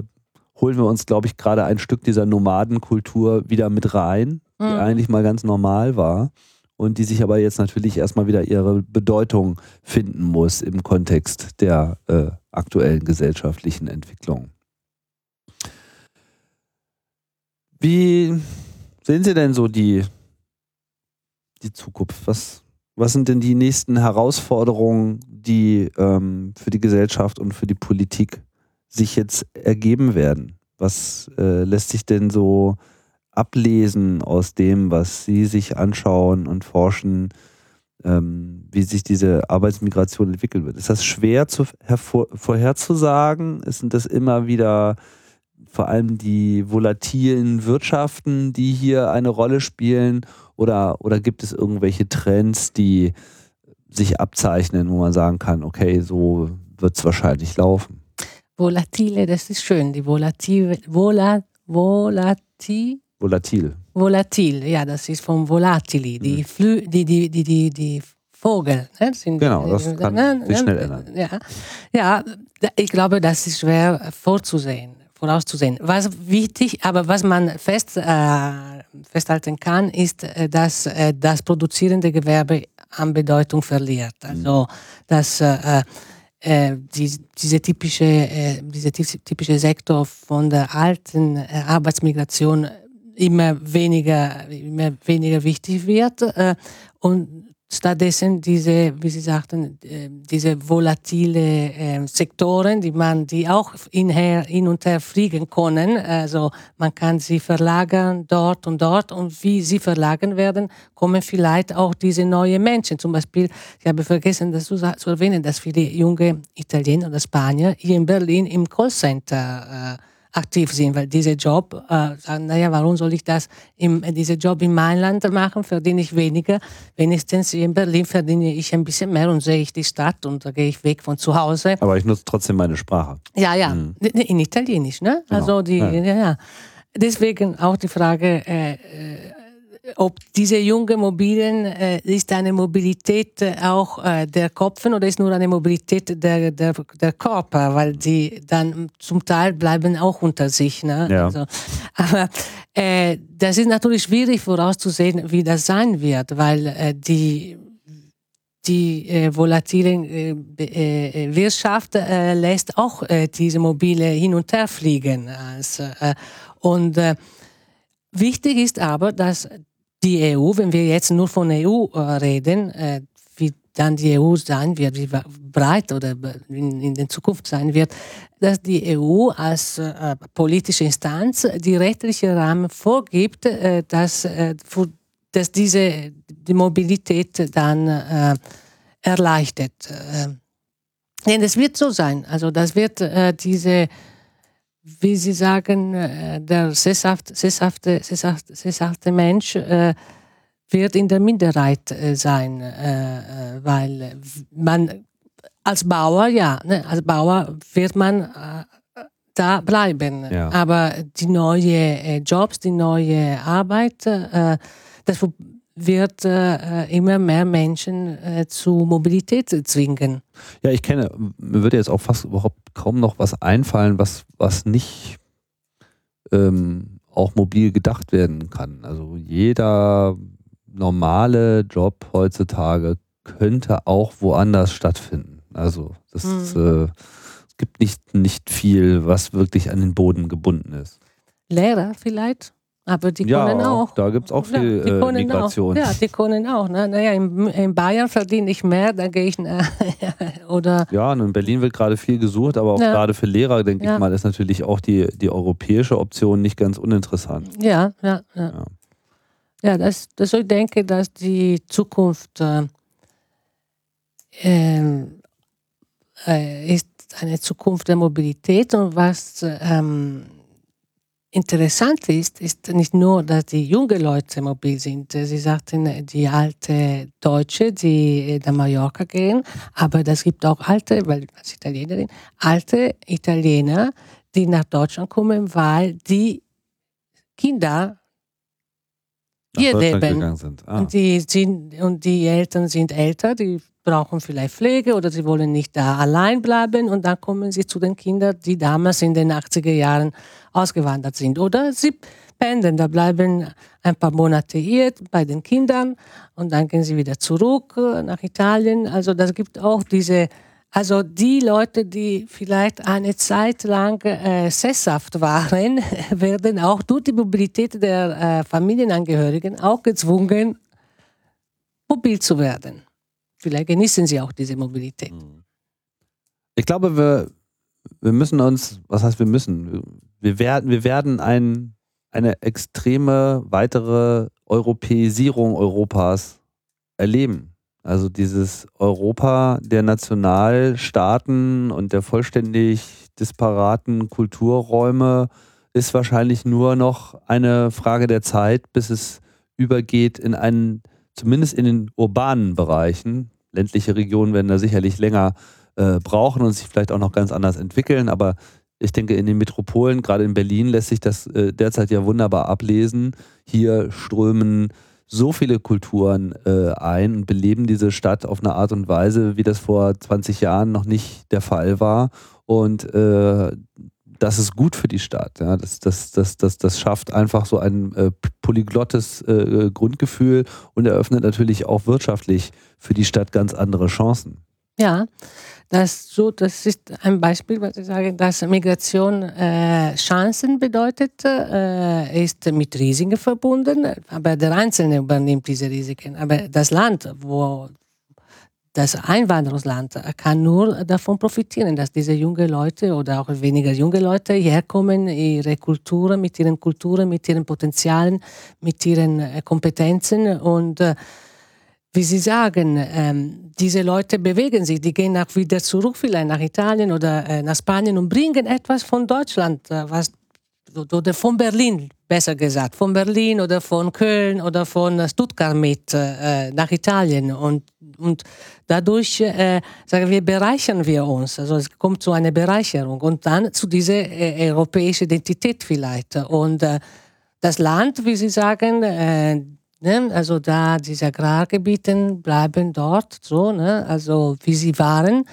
holen wir uns, glaube ich, gerade ein Stück dieser Nomadenkultur wieder mit rein, die mhm. eigentlich mal ganz normal war und die sich aber jetzt natürlich erstmal wieder ihre Bedeutung finden muss im Kontext der äh, aktuellen gesellschaftlichen Entwicklung. Wie sehen Sie denn so die die Zukunft? Was, was sind denn die nächsten Herausforderungen, die ähm, für die Gesellschaft und für die Politik sich jetzt ergeben werden? Was äh, lässt sich denn so ablesen aus dem, was Sie sich anschauen und forschen, ähm, wie sich diese Arbeitsmigration entwickeln wird? Ist das schwer zu, hervor, vorherzusagen? Sind das immer wieder vor allem die volatilen Wirtschaften, die hier eine Rolle spielen? Oder, oder gibt es irgendwelche Trends, die sich abzeichnen, wo man sagen kann, okay, so wird es wahrscheinlich laufen? Volatile, das ist schön. Die volative, vola, volati, Volatil. Volatil, ja, das ist vom Volatili. Die, mhm. Flü die, die, die, die, die Vogel. Ne? Sind, genau, das äh, kann ne, sich schnell ändern. Ja, ja, ich glaube, das ist schwer vorzusehen, vorauszusehen. Was wichtig, aber was man fest, äh, festhalten kann, ist, äh, dass äh, das produzierende Gewerbe an Bedeutung verliert. Also, dass äh, äh, die, diese typische, äh, diese typische Sektor von der alten Arbeitsmigration immer weniger, immer weniger wichtig wird und stattdessen diese, wie Sie sagten, äh, diese volatile äh, Sektoren, die man, die auch inher, hin und her fliegen können. Also man kann sie verlagern dort und dort und wie sie verlagern werden, kommen vielleicht auch diese neuen Menschen. Zum Beispiel, ich habe vergessen, das zu, zu erwähnen, dass viele junge Italiener oder Spanier hier in Berlin im Callcenter äh, aktiv sind, weil dieser Job, äh, sagen, naja, warum soll ich das, im, diese Job im Mainland machen, verdiene ich weniger, wenigstens in Berlin verdiene ich ein bisschen mehr und sehe ich die Stadt und da gehe ich weg von zu Hause. Aber ich nutze trotzdem meine Sprache. Ja, ja, mhm. in Italienisch, ne? Genau. Also die, ja. ja, ja. Deswegen auch die Frage, äh, äh ob diese junge Mobilen, äh, ist eine Mobilität äh, auch äh, der Kopfen oder ist nur eine Mobilität der, der, der Körper, weil die dann zum Teil bleiben auch unter sich. Ne? Ja. Also, aber äh, das ist natürlich schwierig vorauszusehen, wie das sein wird, weil äh, die die äh, volatile äh, äh, Wirtschaft äh, lässt auch diese Mobile hin und her fliegen. Also, und wichtig ist aber, dass die EU, wenn wir jetzt nur von EU äh, reden, äh, wie dann die EU sein wird, wie breit oder in, der Zukunft sein wird, dass die EU als äh, politische Instanz die rechtliche Rahmen vorgibt, dass, dass diese die Mobilität dann erleichtert. denn es wird so sein. Also das wird diese wie Sie sagen, äh, der sesshafte, sesshafte, sesshafte, sesshafte Mensch äh, wird in der Minderheit äh, sein, weil man als Bauer, ja, ne, als Bauer wird man da bleiben. Ja. Aber die neuen Jobs, die neue Arbeit, das wird äh, immer mehr Menschen äh, zu Mobilität zwingen. Ja, ich kenne, mir würde jetzt auch fast überhaupt kaum noch was einfallen, was, was nicht ähm, auch mobil gedacht werden kann. Also jeder normale Job heutzutage könnte auch woanders stattfinden. Also das mhm. ist, äh, es gibt nicht, nicht viel, was wirklich an den Boden gebunden ist. Lehrer vielleicht? Aber die ja, können auch. Da gibt es auch viel ja, äh, Migration. Auch. Ja, die können auch. Ne? Naja, in, in Bayern verdiene ich mehr, da gehe ich. Äh, oder ja, und in Berlin wird gerade viel gesucht, aber auch ja. gerade für Lehrer, denke ja. ich mal, ist natürlich auch die, die europäische Option nicht ganz uninteressant. Ja, ja, ja. Ja, das, das ich denke, dass die Zukunft äh, ähm, äh, ist eine Zukunft der Mobilität und was ähm, Interessant ist, ist nicht nur, dass die jungen Leute mobil sind. Sie sagten, die alte Deutsche, die nach Mallorca gehen, aber es gibt auch alte, weil als Italienerin, alte Italiener, die nach Deutschland kommen, weil die Kinder hier leben. Ah. Und, die sind, und die Eltern sind älter, die brauchen vielleicht Pflege oder sie wollen nicht da allein bleiben und dann kommen sie zu den Kindern, die damals in den 80er Jahren ausgewandert sind. Oder sie pendeln, da bleiben ein paar Monate hier bei den Kindern und dann gehen sie wieder zurück äh, nach Italien. Also das gibt auch diese, also die Leute, die vielleicht eine Zeit lang äh, sesshaft waren, werden auch durch die Mobilität der äh, Familienangehörigen auch gezwungen, mobil zu werden. Vielleicht genießen sie auch diese Mobilität. Ich glaube, wir, wir müssen uns, was heißt wir müssen? Wir werden, wir werden ein, eine extreme weitere Europäisierung Europas erleben. Also dieses Europa der Nationalstaaten und der vollständig disparaten Kulturräume ist wahrscheinlich nur noch eine Frage der Zeit, bis es übergeht in einen, zumindest in den urbanen Bereichen. Ländliche Regionen werden da sicherlich länger äh, brauchen und sich vielleicht auch noch ganz anders entwickeln. Aber ich denke, in den Metropolen, gerade in Berlin, lässt sich das äh, derzeit ja wunderbar ablesen. Hier strömen so viele Kulturen äh, ein und beleben diese Stadt auf eine Art und Weise, wie das vor 20 Jahren noch nicht der Fall war. Und äh, das ist gut für die Stadt. Ja. Das, das, das, das, das schafft einfach so ein äh, polyglottes äh, Grundgefühl und eröffnet natürlich auch wirtschaftlich für die Stadt ganz andere Chancen. Ja, das, so, das ist ein Beispiel, was ich sage, dass Migration äh, Chancen bedeutet, äh, ist mit Risiken verbunden, aber der Einzelne übernimmt diese Risiken. Aber das Land, wo das Einwanderungsland kann nur davon profitieren, dass diese jungen Leute oder auch weniger junge Leute herkommen, ihre Kulturen, mit ihren Kulturen, mit ihren Potenzialen, mit ihren äh, Kompetenzen. Und äh, wie Sie sagen, ähm, diese Leute bewegen sich, die gehen auch wieder zurück, vielleicht nach Italien oder äh, nach Spanien und bringen etwas von Deutschland, was, oder von Berlin, besser gesagt, von Berlin oder von Köln oder von Stuttgart mit äh, nach Italien. Und, und dadurch, äh, sagen wir, bereichern wir uns. Also es kommt zu einer Bereicherung und dann zu dieser äh, europäischen Identität vielleicht. Und äh, das Land, wie Sie sagen, äh, Ne? Also da diese Agrargebiete bleiben dort so, ne? also wie sie waren,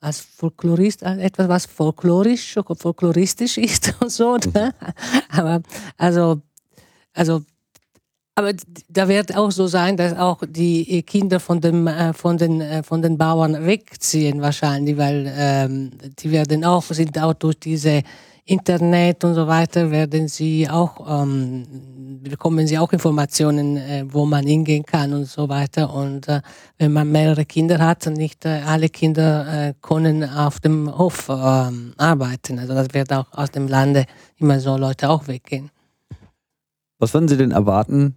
als Folklorist, als etwas, was folklorisch, folkloristisch ist und so. Ne? Aber also, also aber da wird auch so sein, dass auch die Kinder von, dem, äh, von, den, äh, von den Bauern wegziehen wahrscheinlich, weil ähm, die werden auch, sind auch durch diese Internet und so weiter, werden sie auch ähm, bekommen sie auch Informationen, äh, wo man hingehen kann und so weiter. Und äh, wenn man mehrere Kinder hat, nicht äh, alle Kinder äh, können auf dem Hof ähm, arbeiten. Also das wird auch aus dem Lande immer so Leute auch weggehen. Was würden Sie denn erwarten?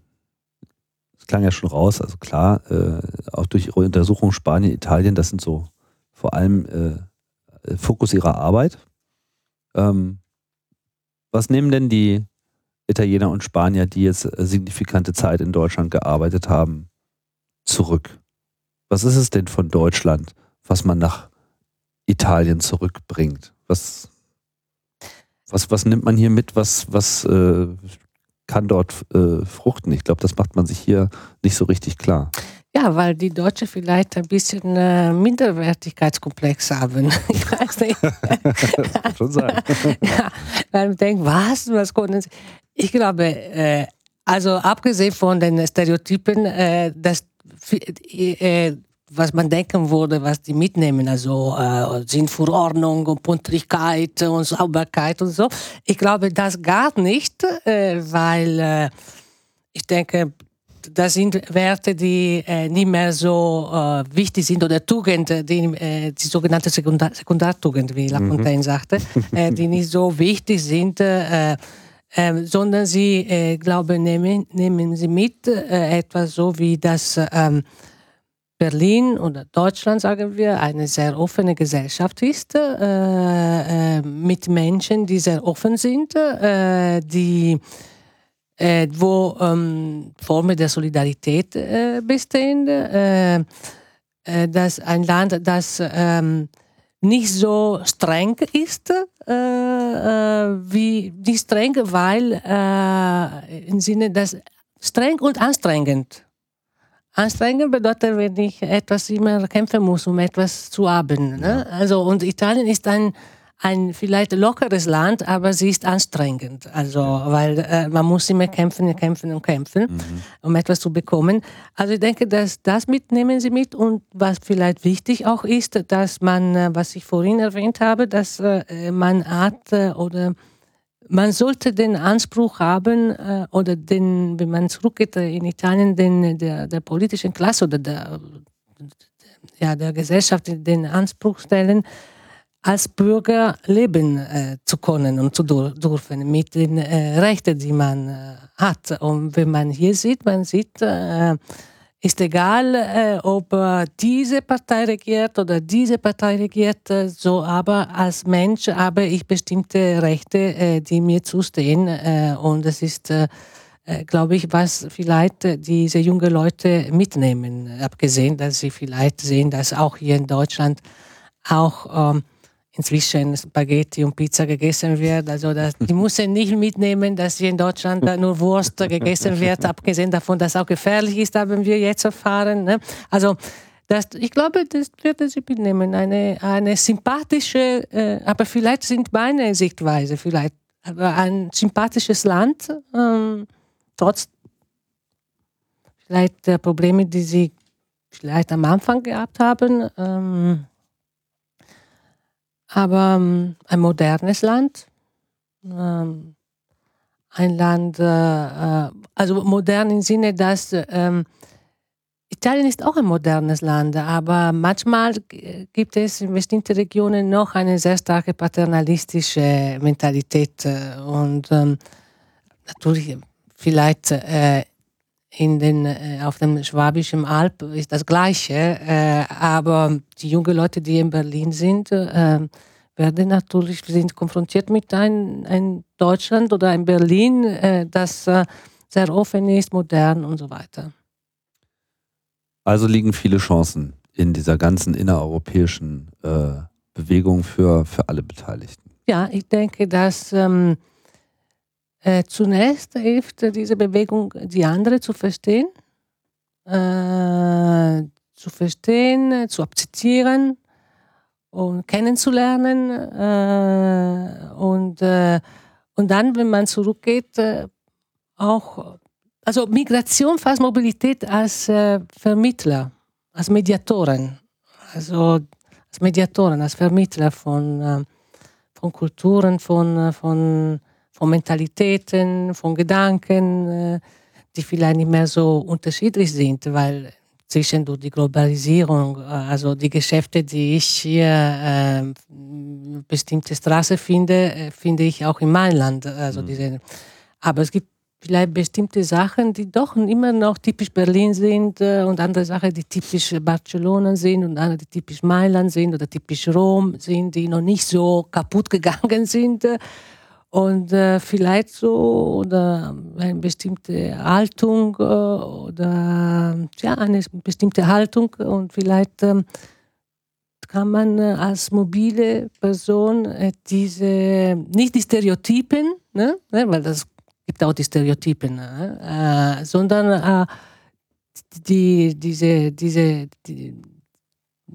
Das klang ja schon raus, also klar, äh, auch durch Ihre Untersuchung Spanien, Italien, das sind so vor allem äh, Fokus Ihrer Arbeit. Ähm, was nehmen denn die Italiener und Spanier, die jetzt signifikante Zeit in Deutschland gearbeitet haben, zurück? Was ist es denn von Deutschland, was man nach Italien zurückbringt? Was, was, was nimmt man hier mit? Was, was äh, kann dort äh, fruchten? Ich glaube, das macht man sich hier nicht so richtig klar. Ja, weil die Deutschen vielleicht ein bisschen äh, Minderwertigkeitskomplex haben. Ich weiß nicht. Schon sein. ja, weil man denkt, was, was konnten sie? Ich glaube, äh, also abgesehen von den Stereotypen, äh, dass äh, was man denken würde, was die mitnehmen, also äh, Sinn für Ordnung und Pünktlichkeit und Sauberkeit und so. Ich glaube das gar nicht, äh, weil äh, ich denke, das sind Werte, die äh, nicht mehr so äh, wichtig sind oder Tugend, die, äh, die sogenannte Sekundar Sekundartugend, wie Lafontaine mhm. sagte, äh, die nicht so wichtig sind, äh, äh, sondern sie, äh, glaube nehmen, nehmen sie mit äh, etwas so wie das ähm, Berlin oder Deutschland, sagen wir, eine sehr offene Gesellschaft ist, mit Menschen, die sehr offen sind, die äh, wo ähm, Formen der Solidarität äh, bestehen, äh, äh dass ein Land, das ähm, nicht so streng ist, äh, äh, wie nicht streng, weil im Sinne, dass streng und anstrengend. Anstrengend bedeutet, wenn ich etwas immer kämpfen muss, um etwas zu haben. Ne? Also, und Italien ist ein ein vielleicht lockeres Land, aber sie ist anstrengend. Also, weil äh, man muss immer kämpfen, kämpfen und kämpfen, mhm. um etwas zu bekommen. Also ich denke, dass das mitnehmen sie mit und was vielleicht wichtig auch ist, dass man, äh, was ich vorhin erwähnt habe, dass äh, man hat äh, oder man sollte den Anspruch haben äh, oder den, wenn man zurückgeht in Italien, den der, der politischen Klasse oder der, ja, der Gesellschaft den Anspruch stellen, als Bürger leben äh, zu können und zu dürfen mit den äh, Rechten, die man äh, hat. Und wenn man hier sieht, man sieht, äh, ist egal, äh, ob äh, diese Partei regiert oder diese Partei regiert, so aber als Mensch habe ich bestimmte Rechte, die mir zustehen. und es ist glaube ich, was vielleicht diese jungen Leute mitnehmen, abgesehen, dass sie vielleicht sehen, dass auch hier in Deutschland auch ähm, inzwischen Spaghetti und Pizza gegessen wird. Also das, die müssen nicht mitnehmen, dass hier in Deutschland nur Wurst gegessen wird. Abgesehen davon, dass es auch gefährlich ist, haben wir jetzt erfahren. Ne? Also das, ich glaube, das würde sie mitnehmen. Eine, eine sympathische, äh, aber vielleicht sind meine Sichtweise vielleicht, aber ein sympathisches Land, ähm, trotz vielleicht der Probleme, die sie vielleicht am Anfang gehabt haben. Ähm, aber ähm, ein modernes Land. Ähm, ein Land, äh, äh also modern im Sinne, dass ähm, Italien ist auch ein modernes Land, aber manchmal gibt es in bestimmten Regionen noch eine sehr starke paternalistische Mentalität. Äh, und ähm, natürlich, vielleicht äh, in den, äh, auf dem Schwabischen Alb ist das Gleiche, äh, aber die jungen Leute, die in Berlin sind, äh, werden natürlich sind konfrontiert mit einem ein Deutschland oder ein Berlin, äh, das äh, sehr offen ist, modern und so weiter. Also liegen viele Chancen in dieser ganzen innereuropäischen Bewegung für, für alle Beteiligten. Ja, ich denke, dass ähm, äh, zunächst hilft diese Bewegung, die andere zu verstehen, äh, zu verstehen, zu akzeptieren und kennenzulernen. Äh, und, äh, und dann, wenn man zurückgeht, äh, auch, also Migration, fast Mobilität als äh, Vermittler, als Mediatoren, also als Mediatoren, als Vermittler von, von Kulturen, von, von von Mentalitäten, von Gedanken, äh, die vielleicht nicht mehr so unterschiedlich sind, weil zwischen die Globalisierung, äh, also die Geschäfte, die ich hier äh, bestimmte Straße finde, äh, finde ich auch in meinem Land. Also mhm. diese, aber es gibt vielleicht bestimmte Sachen, die doch immer noch typisch Berlin sind äh, und andere Sachen, die typisch Barcelona sind und andere, die typisch Mailand sind oder typisch Rom sind, die noch nicht so kaputt gegangen sind. Und äh, vielleicht so oder eine bestimmte Haltung äh, oder ja, eine bestimmte Haltung. Und vielleicht ähm, kann man äh, als mobile Person äh, diese, nicht die Stereotypen, ne, ne, weil das gibt auch die Stereotypen, ne, äh, sondern äh, die, diese, diese, die,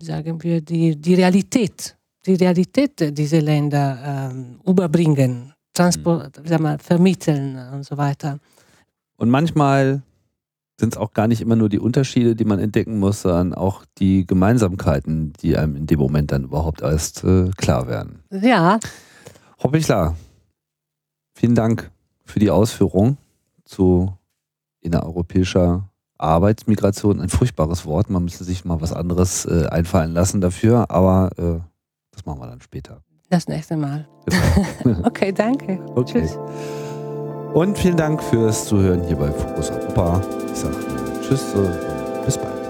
sagen wir, die, die Realität, die Realität dieser Länder ähm, überbringen Transport, mhm. sag mal, vermitteln und so weiter. Und manchmal sind es auch gar nicht immer nur die Unterschiede, die man entdecken muss, sondern auch die Gemeinsamkeiten, die einem in dem Moment dann überhaupt erst äh, klar werden. Ja. Bichler, vielen Dank für die Ausführung zu innereuropäischer Arbeitsmigration. Ein furchtbares Wort, man müsste sich mal was anderes äh, einfallen lassen dafür, aber äh, das machen wir dann später. Das nächste Mal. Genau. okay, danke. Okay. Tschüss. Und vielen Dank fürs Zuhören hier bei Fokus Europa. Ich sage Tschüss und bis bald.